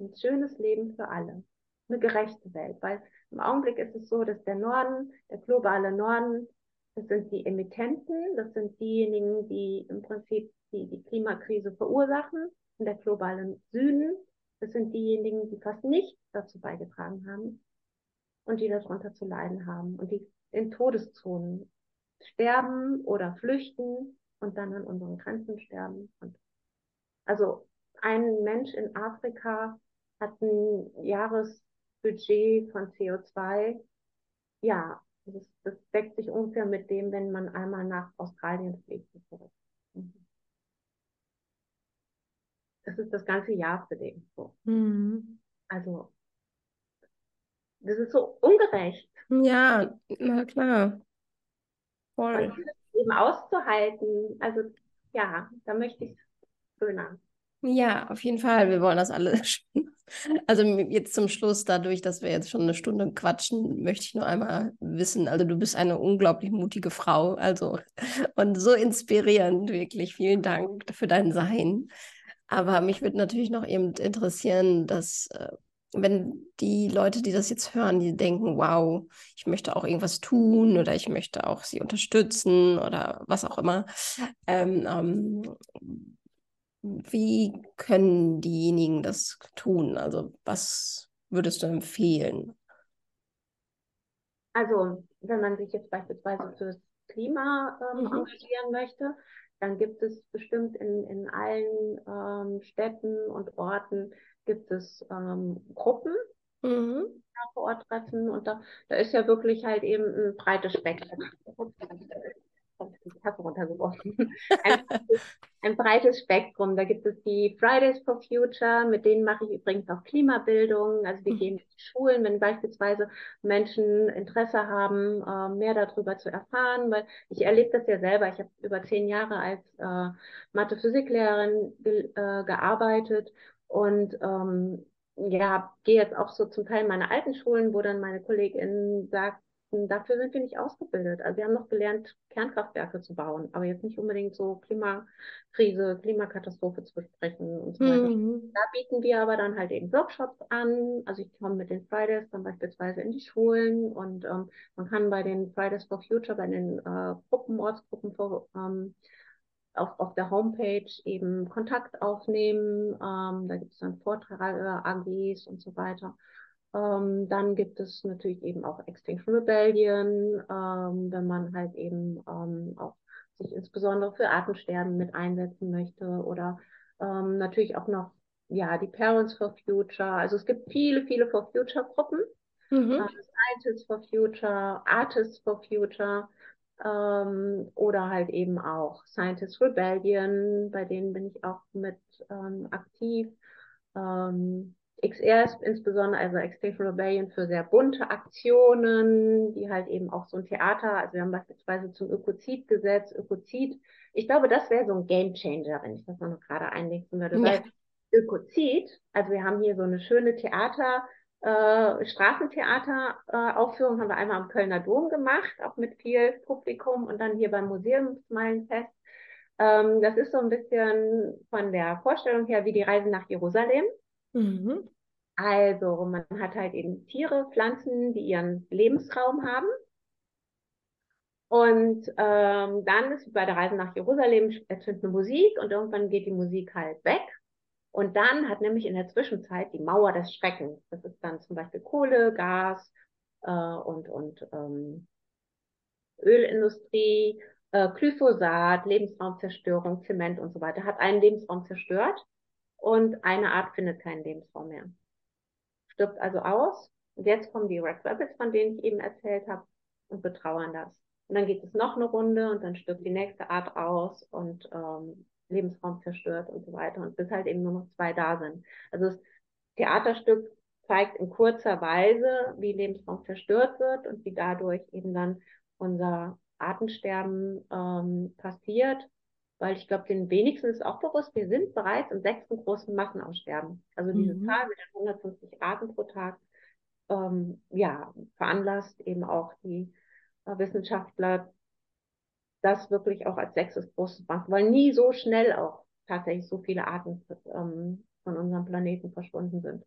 Ein schönes Leben für alle. Eine gerechte Welt. Weil im Augenblick ist es so, dass der Norden, der globale Norden, das sind die Emittenten, das sind diejenigen, die im Prinzip die, die Klimakrise verursachen. Und der globale Süden, das sind diejenigen, die fast nichts dazu beigetragen haben und die darunter zu leiden haben und die in Todeszonen sterben oder flüchten und dann an unseren Grenzen sterben. Und also ein Mensch in Afrika hat ein Jahresbudget von CO2. Ja, das, das deckt sich ungefähr mit dem, wenn man einmal nach Australien fliegt. Mhm. Das ist das ganze Jahr für den. So. Mhm. Also, das ist so ungerecht. Ja, na klar. Voll. Und eben auszuhalten, also ja, da möchte ich schöner. Ja, auf jeden Fall. Wir wollen das alle. *laughs* Also jetzt zum Schluss, dadurch, dass wir jetzt schon eine Stunde quatschen, möchte ich nur einmal wissen, also du bist eine unglaublich mutige Frau, also *laughs* und so inspirierend, wirklich. Vielen Dank für dein Sein. Aber mich würde natürlich noch eben interessieren, dass äh, wenn die Leute, die das jetzt hören, die denken, wow, ich möchte auch irgendwas tun oder ich möchte auch sie unterstützen oder was auch immer, ähm, ähm, wie können diejenigen das tun? Also was würdest du empfehlen? Also wenn man sich jetzt beispielsweise fürs Klima ähm, mhm. engagieren möchte, dann gibt es bestimmt in, in allen ähm, Städten und Orten gibt es ähm, Gruppen, mhm. vor Ort treffen und da, da ist ja wirklich halt eben ein breites Spektrum die Tasse runtergeworfen. *laughs* Ein, ein, breites Spektrum. Da gibt es die Fridays for Future, mit denen mache ich übrigens auch Klimabildung. Also wir mhm. gehen in die Schulen, wenn beispielsweise Menschen Interesse haben, äh, mehr darüber zu erfahren, weil ich erlebe das ja selber. Ich habe über zehn Jahre als äh, Mathe-Physiklehrerin ge äh, gearbeitet und ähm, ja, gehe jetzt auch so zum Teil in meine alten Schulen, wo dann meine Kollegin sagt, dafür sind wir nicht ausgebildet. Also wir haben noch gelernt, Kernkraftwerke zu bauen, aber jetzt nicht unbedingt so Klimakrise, Klimakatastrophe zu besprechen und so weiter. Mhm. Da bieten wir aber dann halt eben Workshops an. Also ich komme mit den Fridays dann beispielsweise in die Schulen und ähm, man kann bei den Fridays for Future, bei den äh, Gruppen, Ortsgruppen vor, ähm, auf, auf der Homepage eben Kontakt aufnehmen. Ähm, da gibt es dann Vorträge, AGs und so weiter. Ähm, dann gibt es natürlich eben auch Extinction Rebellion, ähm, wenn man halt eben ähm, auch sich insbesondere für Artensterben mit einsetzen möchte oder ähm, natürlich auch noch ja die Parents for Future. Also es gibt viele, viele for Future Gruppen, mhm. äh, Scientists for Future, Artists for Future ähm, oder halt eben auch Scientists Rebellion, bei denen bin ich auch mit ähm, aktiv. Ähm, XR ist insbesondere, also Extinction Rebellion, für sehr bunte Aktionen, die halt eben auch so ein Theater, also wir haben beispielsweise zum Ökozid-Gesetz, Ökozid, ich glaube, das wäre so ein Game Changer, wenn ich das noch gerade einlegen würde, ja. weil Ökozid, also wir haben hier so eine schöne Theater, äh, Straßentheater-Aufführung äh, haben wir einmal am Kölner Dom gemacht, auch mit viel Publikum und dann hier beim Museumsmeilenfest. Ähm, das ist so ein bisschen von der Vorstellung her wie die Reise nach Jerusalem. Mhm. Also man hat halt eben Tiere, Pflanzen, die ihren Lebensraum haben. Und ähm, dann ist bei der Reise nach Jerusalem ertönt eine Musik und irgendwann geht die Musik halt weg. Und dann hat nämlich in der Zwischenzeit die Mauer des Schreckens, das ist dann zum Beispiel Kohle, Gas äh, und, und ähm, Ölindustrie, äh, Glyphosat, Lebensraumzerstörung, Zement und so weiter, hat einen Lebensraum zerstört und eine Art findet keinen Lebensraum mehr. Stirbt also aus. Und jetzt kommen die Red Rabbits, von denen ich eben erzählt habe, und betrauern das. Und dann geht es noch eine Runde und dann stirbt die nächste Art aus und ähm, Lebensraum zerstört und so weiter. Und bis halt eben nur noch zwei da sind. Also es Theaterstück zeigt in kurzer Weise, wie Lebensraum zerstört wird und wie dadurch eben dann unser Artensterben ähm, passiert. Weil ich glaube, den wenigsten ist auch bewusst, wir sind bereits im sechsten großen Massenaussterben. Also diese mhm. Zahl mit den 150 Arten pro Tag, ähm, ja, veranlasst eben auch die äh, Wissenschaftler, das wirklich auch als sechstes großes machen, weil nie so schnell auch tatsächlich so viele Arten ähm, von unserem Planeten verschwunden sind.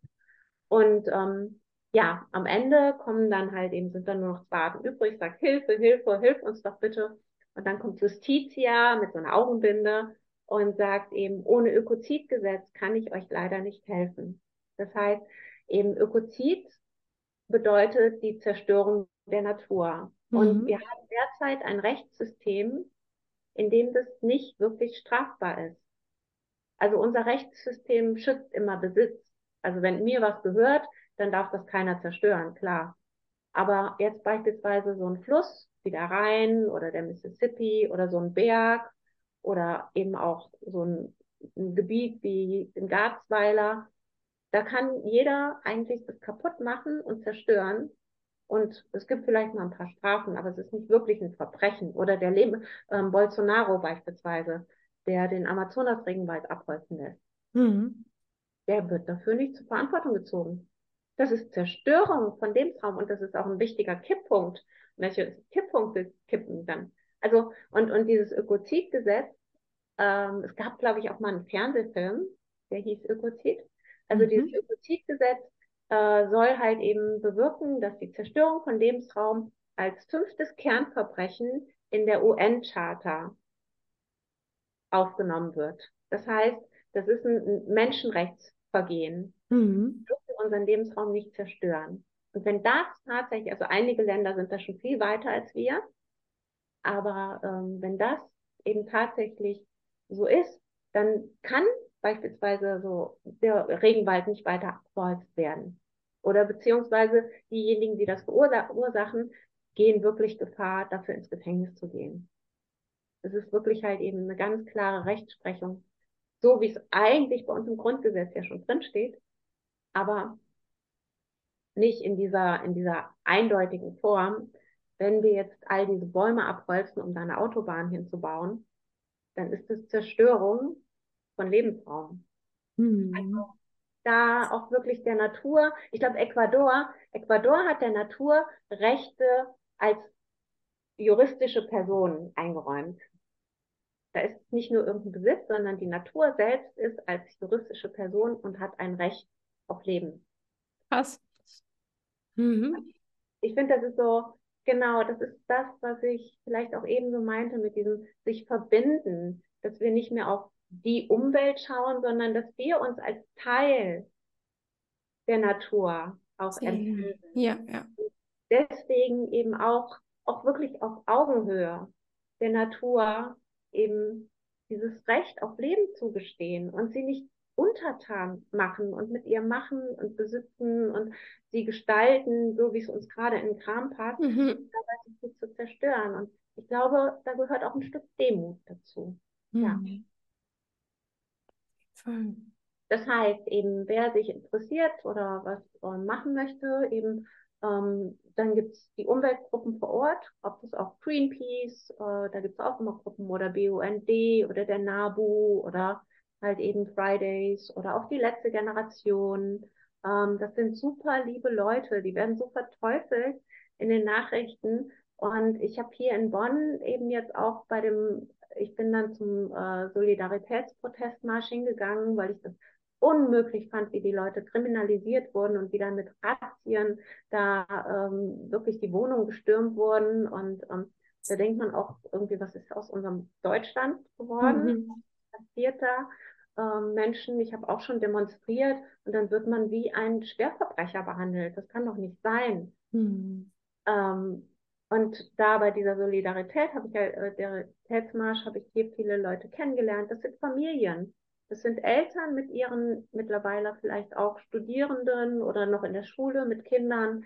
Und ähm, ja, am Ende kommen dann halt eben, sind dann nur noch zwei Arten übrig, sagt Hilfe, Hilfe, hilf uns doch bitte. Und dann kommt Justitia mit so einer Augenbinde und sagt eben, ohne Ökozidgesetz kann ich euch leider nicht helfen. Das heißt, eben Ökozid bedeutet die Zerstörung der Natur. Mhm. Und wir haben derzeit ein Rechtssystem, in dem das nicht wirklich strafbar ist. Also unser Rechtssystem schützt immer Besitz. Also wenn mir was gehört, dann darf das keiner zerstören, klar. Aber jetzt beispielsweise so ein Fluss wie der Rhein oder der Mississippi oder so ein Berg oder eben auch so ein, ein Gebiet wie in Garzweiler, da kann jeder eigentlich das kaputt machen und zerstören. Und es gibt vielleicht mal ein paar Strafen, aber es ist nicht wirklich ein Verbrechen. Oder der Leben, ähm, Bolsonaro beispielsweise, der den Amazonas-Regenwald abholzen lässt. Mhm. Der wird dafür nicht zur Verantwortung gezogen. Das ist Zerstörung von Lebensraum und das ist auch ein wichtiger Kipppunkt. Welche Kipppunkte kippen dann? Also, und, und dieses Ökozidgesetz, ähm, es gab, glaube ich, auch mal einen Fernsehfilm, der hieß Ökozid. Also mhm. dieses Ökozidgesetz äh, soll halt eben bewirken, dass die Zerstörung von Lebensraum als fünftes Kernverbrechen in der UN-Charta aufgenommen wird. Das heißt, das ist ein Menschenrechtsvergehen. Mhm. Wir unseren Lebensraum nicht zerstören. Und wenn das tatsächlich, also einige Länder sind da schon viel weiter als wir, aber ähm, wenn das eben tatsächlich so ist, dann kann beispielsweise so der Regenwald nicht weiter abgeholzt werden. Oder beziehungsweise diejenigen, die das verursachen, gehen wirklich Gefahr, dafür ins Gefängnis zu gehen. Es ist wirklich halt eben eine ganz klare Rechtsprechung, so wie es eigentlich bei uns im Grundgesetz ja schon drin steht, aber nicht in dieser, in dieser eindeutigen Form. Wenn wir jetzt all diese Bäume abholzen, um da eine Autobahn hinzubauen, dann ist das Zerstörung von Lebensraum. Mhm. Also da auch wirklich der Natur, ich glaube Ecuador, Ecuador hat der Natur Rechte als juristische Person eingeräumt. Da ist nicht nur irgendein Besitz, sondern die Natur selbst ist als juristische Person und hat ein Recht auf Leben. Krass. Mhm. Ich finde, das ist so, genau, das ist das, was ich vielleicht auch eben so meinte mit diesem sich verbinden, dass wir nicht mehr auf die Umwelt schauen, sondern dass wir uns als Teil der Natur auch empfinden. Ja, ja. Deswegen eben auch, auch wirklich auf Augenhöhe der Natur eben dieses Recht auf Leben zugestehen und sie nicht untertan machen und mit ihr machen und besitzen und sie gestalten, so wie es uns gerade in den Kram passt, mhm. dabei zu zerstören. Und ich glaube, da gehört auch ein Stück Demut dazu. Mhm. Ja. Voll. Das heißt eben, wer sich interessiert oder was äh, machen möchte, eben ähm, dann gibt es die Umweltgruppen vor Ort, ob das auch Greenpeace, äh, da gibt es auch immer Gruppen oder BUND oder der NABU oder halt eben Fridays oder auch die letzte Generation. Ähm, das sind super liebe Leute, die werden so verteufelt in den Nachrichten. Und ich habe hier in Bonn eben jetzt auch bei dem, ich bin dann zum äh, Solidaritätsprotestmarsch hingegangen, weil ich das unmöglich fand, wie die Leute kriminalisiert wurden und wie dann mit Razzien da ähm, wirklich die Wohnungen gestürmt wurden. Und ähm, da denkt man auch irgendwie, was ist aus unserem Deutschland geworden? Mhm. Passiert da? Ähm, Menschen, ich habe auch schon demonstriert und dann wird man wie ein Schwerverbrecher behandelt. Das kann doch nicht sein. Mhm. Ähm, und da bei dieser Solidarität habe ich ja, äh, der Solidaritätsmarsch, habe ich hier viele Leute kennengelernt. Das sind Familien. Das sind Eltern mit ihren mittlerweile vielleicht auch Studierenden oder noch in der Schule mit Kindern,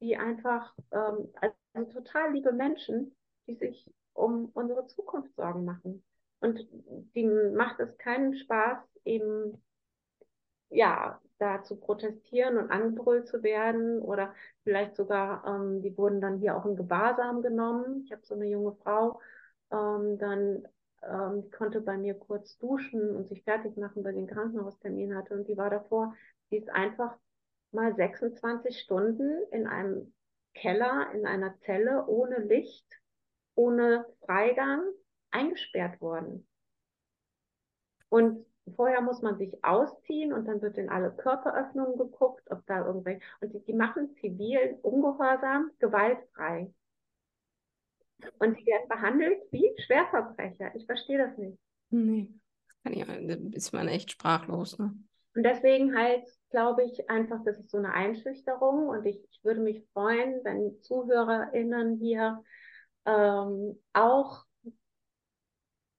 die einfach, ähm, also total liebe Menschen, die sich um unsere Zukunft Sorgen machen. Und die macht es keinen Spaß, eben, ja, da zu protestieren und angebrüllt zu werden. Oder vielleicht sogar, ähm, die wurden dann hier auch in Gewahrsam genommen. Ich habe so eine junge Frau, ähm, dann ähm, konnte bei mir kurz duschen und sich fertig machen, weil sie einen Krankenhaustermin hatte. Und die war davor, die ist einfach mal 26 Stunden in einem Keller, in einer Zelle ohne Licht, ohne Freigang eingesperrt worden. Und vorher muss man sich ausziehen und dann wird in alle Körperöffnungen geguckt, ob da irgendwelche, und die, die machen zivil ungehorsam, gewaltfrei. Und die werden behandelt wie Schwerverbrecher. Ich verstehe das nicht. Nee, kann ich, da ist man echt sprachlos, ne? Und deswegen halt glaube ich einfach, das ist so eine Einschüchterung und ich, ich würde mich freuen, wenn ZuhörerInnen hier ähm, auch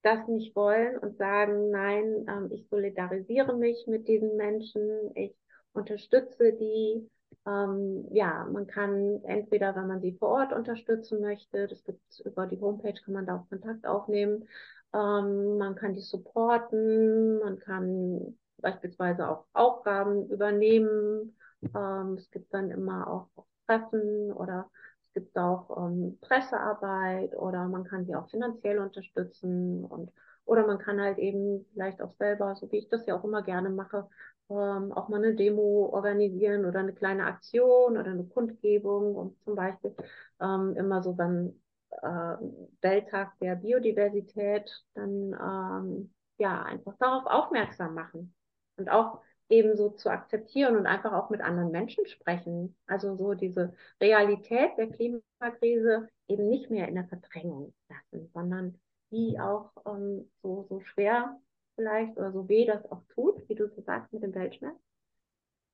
das nicht wollen und sagen, nein, ähm, ich solidarisiere mich mit diesen Menschen, ich unterstütze die. Ähm, ja, man kann entweder, wenn man sie vor Ort unterstützen möchte, das gibt über die Homepage, kann man da auch Kontakt aufnehmen. Ähm, man kann die supporten, man kann beispielsweise auch Aufgaben übernehmen. Ähm, es gibt dann immer auch Treffen oder es gibt auch ähm, Pressearbeit oder man kann sie auch finanziell unterstützen und oder man kann halt eben vielleicht auch selber, so wie ich das ja auch immer gerne mache, ähm, auch mal eine Demo organisieren oder eine kleine Aktion oder eine Kundgebung und zum Beispiel ähm, immer so beim äh, Welttag der Biodiversität dann ähm, ja einfach darauf aufmerksam machen und auch eben so zu akzeptieren und einfach auch mit anderen Menschen sprechen. Also so diese Realität der Klimakrise eben nicht mehr in der Verdrängung lassen, sondern die auch ähm, so, so schwer vielleicht oder so weh das auch tut, wie du so sagst mit dem Weltschmerz.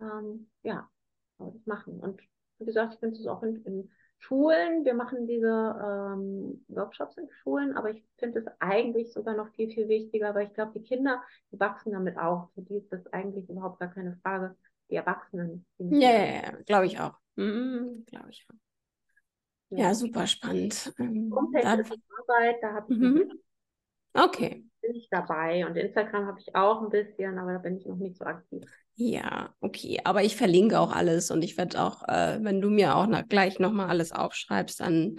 Ähm, ja, das machen. Und wie gesagt, ich finde es auch in, in Schulen, wir machen diese ähm, Workshops in Schulen, aber ich finde es eigentlich sogar noch viel, viel wichtiger, weil ich glaube, die Kinder, die wachsen damit auf. Für die ist das eigentlich überhaupt gar keine Frage. Die Erwachsenen. Ja, ja glaube ich auch. Mhm, glaube ich auch. Ja, ja super spannend. Ähm, da, ist Arbeit, da habe ich mhm. Okay. Bin ich dabei und Instagram habe ich auch ein bisschen, aber da bin ich noch nicht so aktiv. Ja, okay. Aber ich verlinke auch alles und ich werde auch, äh, wenn du mir auch noch, gleich nochmal alles aufschreibst an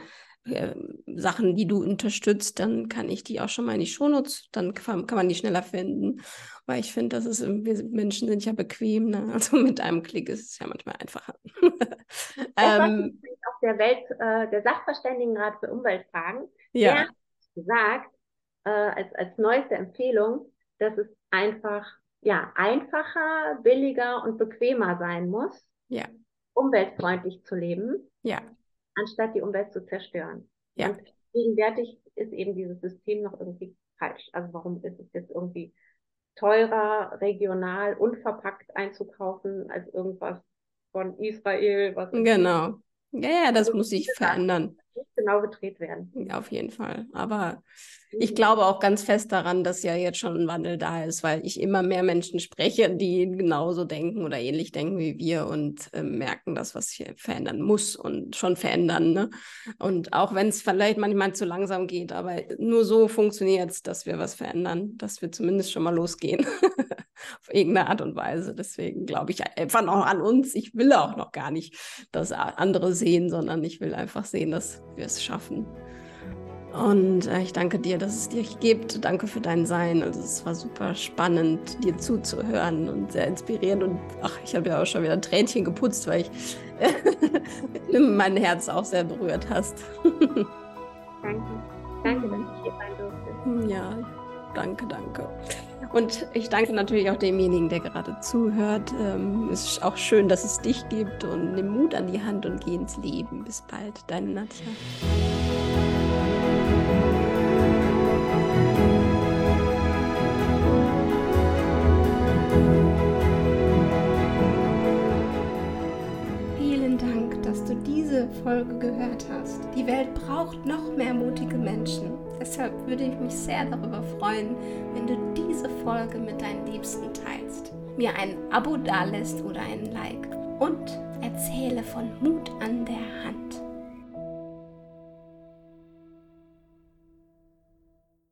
äh, Sachen, die du unterstützt, dann kann ich die auch schon mal in die Shownotes, dann kann, kann man die schneller finden. Weil ich finde, das ist, wir Menschen sind ja bequem, ne? *laughs* Also mit einem Klick ist es ja manchmal einfacher. *laughs* ähm, auf der Welt, äh, der Sachverständigenrat für Umweltfragen, ja. der hat gesagt, äh, als, als neueste Empfehlung, dass es einfach ja, einfacher, billiger und bequemer sein muss, ja. umweltfreundlich zu leben, ja. anstatt die Umwelt zu zerstören. Ja. Und gegenwärtig ist eben dieses System noch irgendwie falsch. Also warum ist es jetzt irgendwie teurer, regional, unverpackt einzukaufen als irgendwas von Israel? Was genau. Ja, ja, das also, muss sich verändern. Genau gedreht werden. Ja, auf jeden Fall. Aber ich glaube auch ganz fest daran, dass ja jetzt schon ein Wandel da ist, weil ich immer mehr Menschen spreche, die genauso denken oder ähnlich denken wie wir und äh, merken, dass was hier verändern muss und schon verändern. Ne? Und auch wenn es vielleicht manchmal zu langsam geht, aber nur so funktioniert es, dass wir was verändern, dass wir zumindest schon mal losgehen. *laughs* Auf irgendeine Art und Weise. Deswegen glaube ich einfach noch an uns. Ich will auch noch gar nicht das andere sehen, sondern ich will einfach sehen, dass wir es schaffen. Und äh, ich danke dir, dass es dich gibt. Danke für dein Sein. Also es war super spannend, dir zuzuhören und sehr inspirierend. Und ach, ich habe ja auch schon wieder ein Tränchen geputzt, weil ich *laughs* mein Herz auch sehr berührt hast. *laughs* danke. Danke, dass ich hier sein durfte. Ja, danke, danke. Und ich danke natürlich auch demjenigen, der gerade zuhört. Ähm, es ist auch schön, dass es dich gibt und nimm Mut an die Hand und geh ins Leben. Bis bald, deine Nadja. Diese Folge gehört hast. Die Welt braucht noch mehr mutige Menschen. Deshalb würde ich mich sehr darüber freuen, wenn du diese Folge mit deinen Liebsten teilst, mir ein Abo dalässt oder ein Like und erzähle von Mut an der Hand.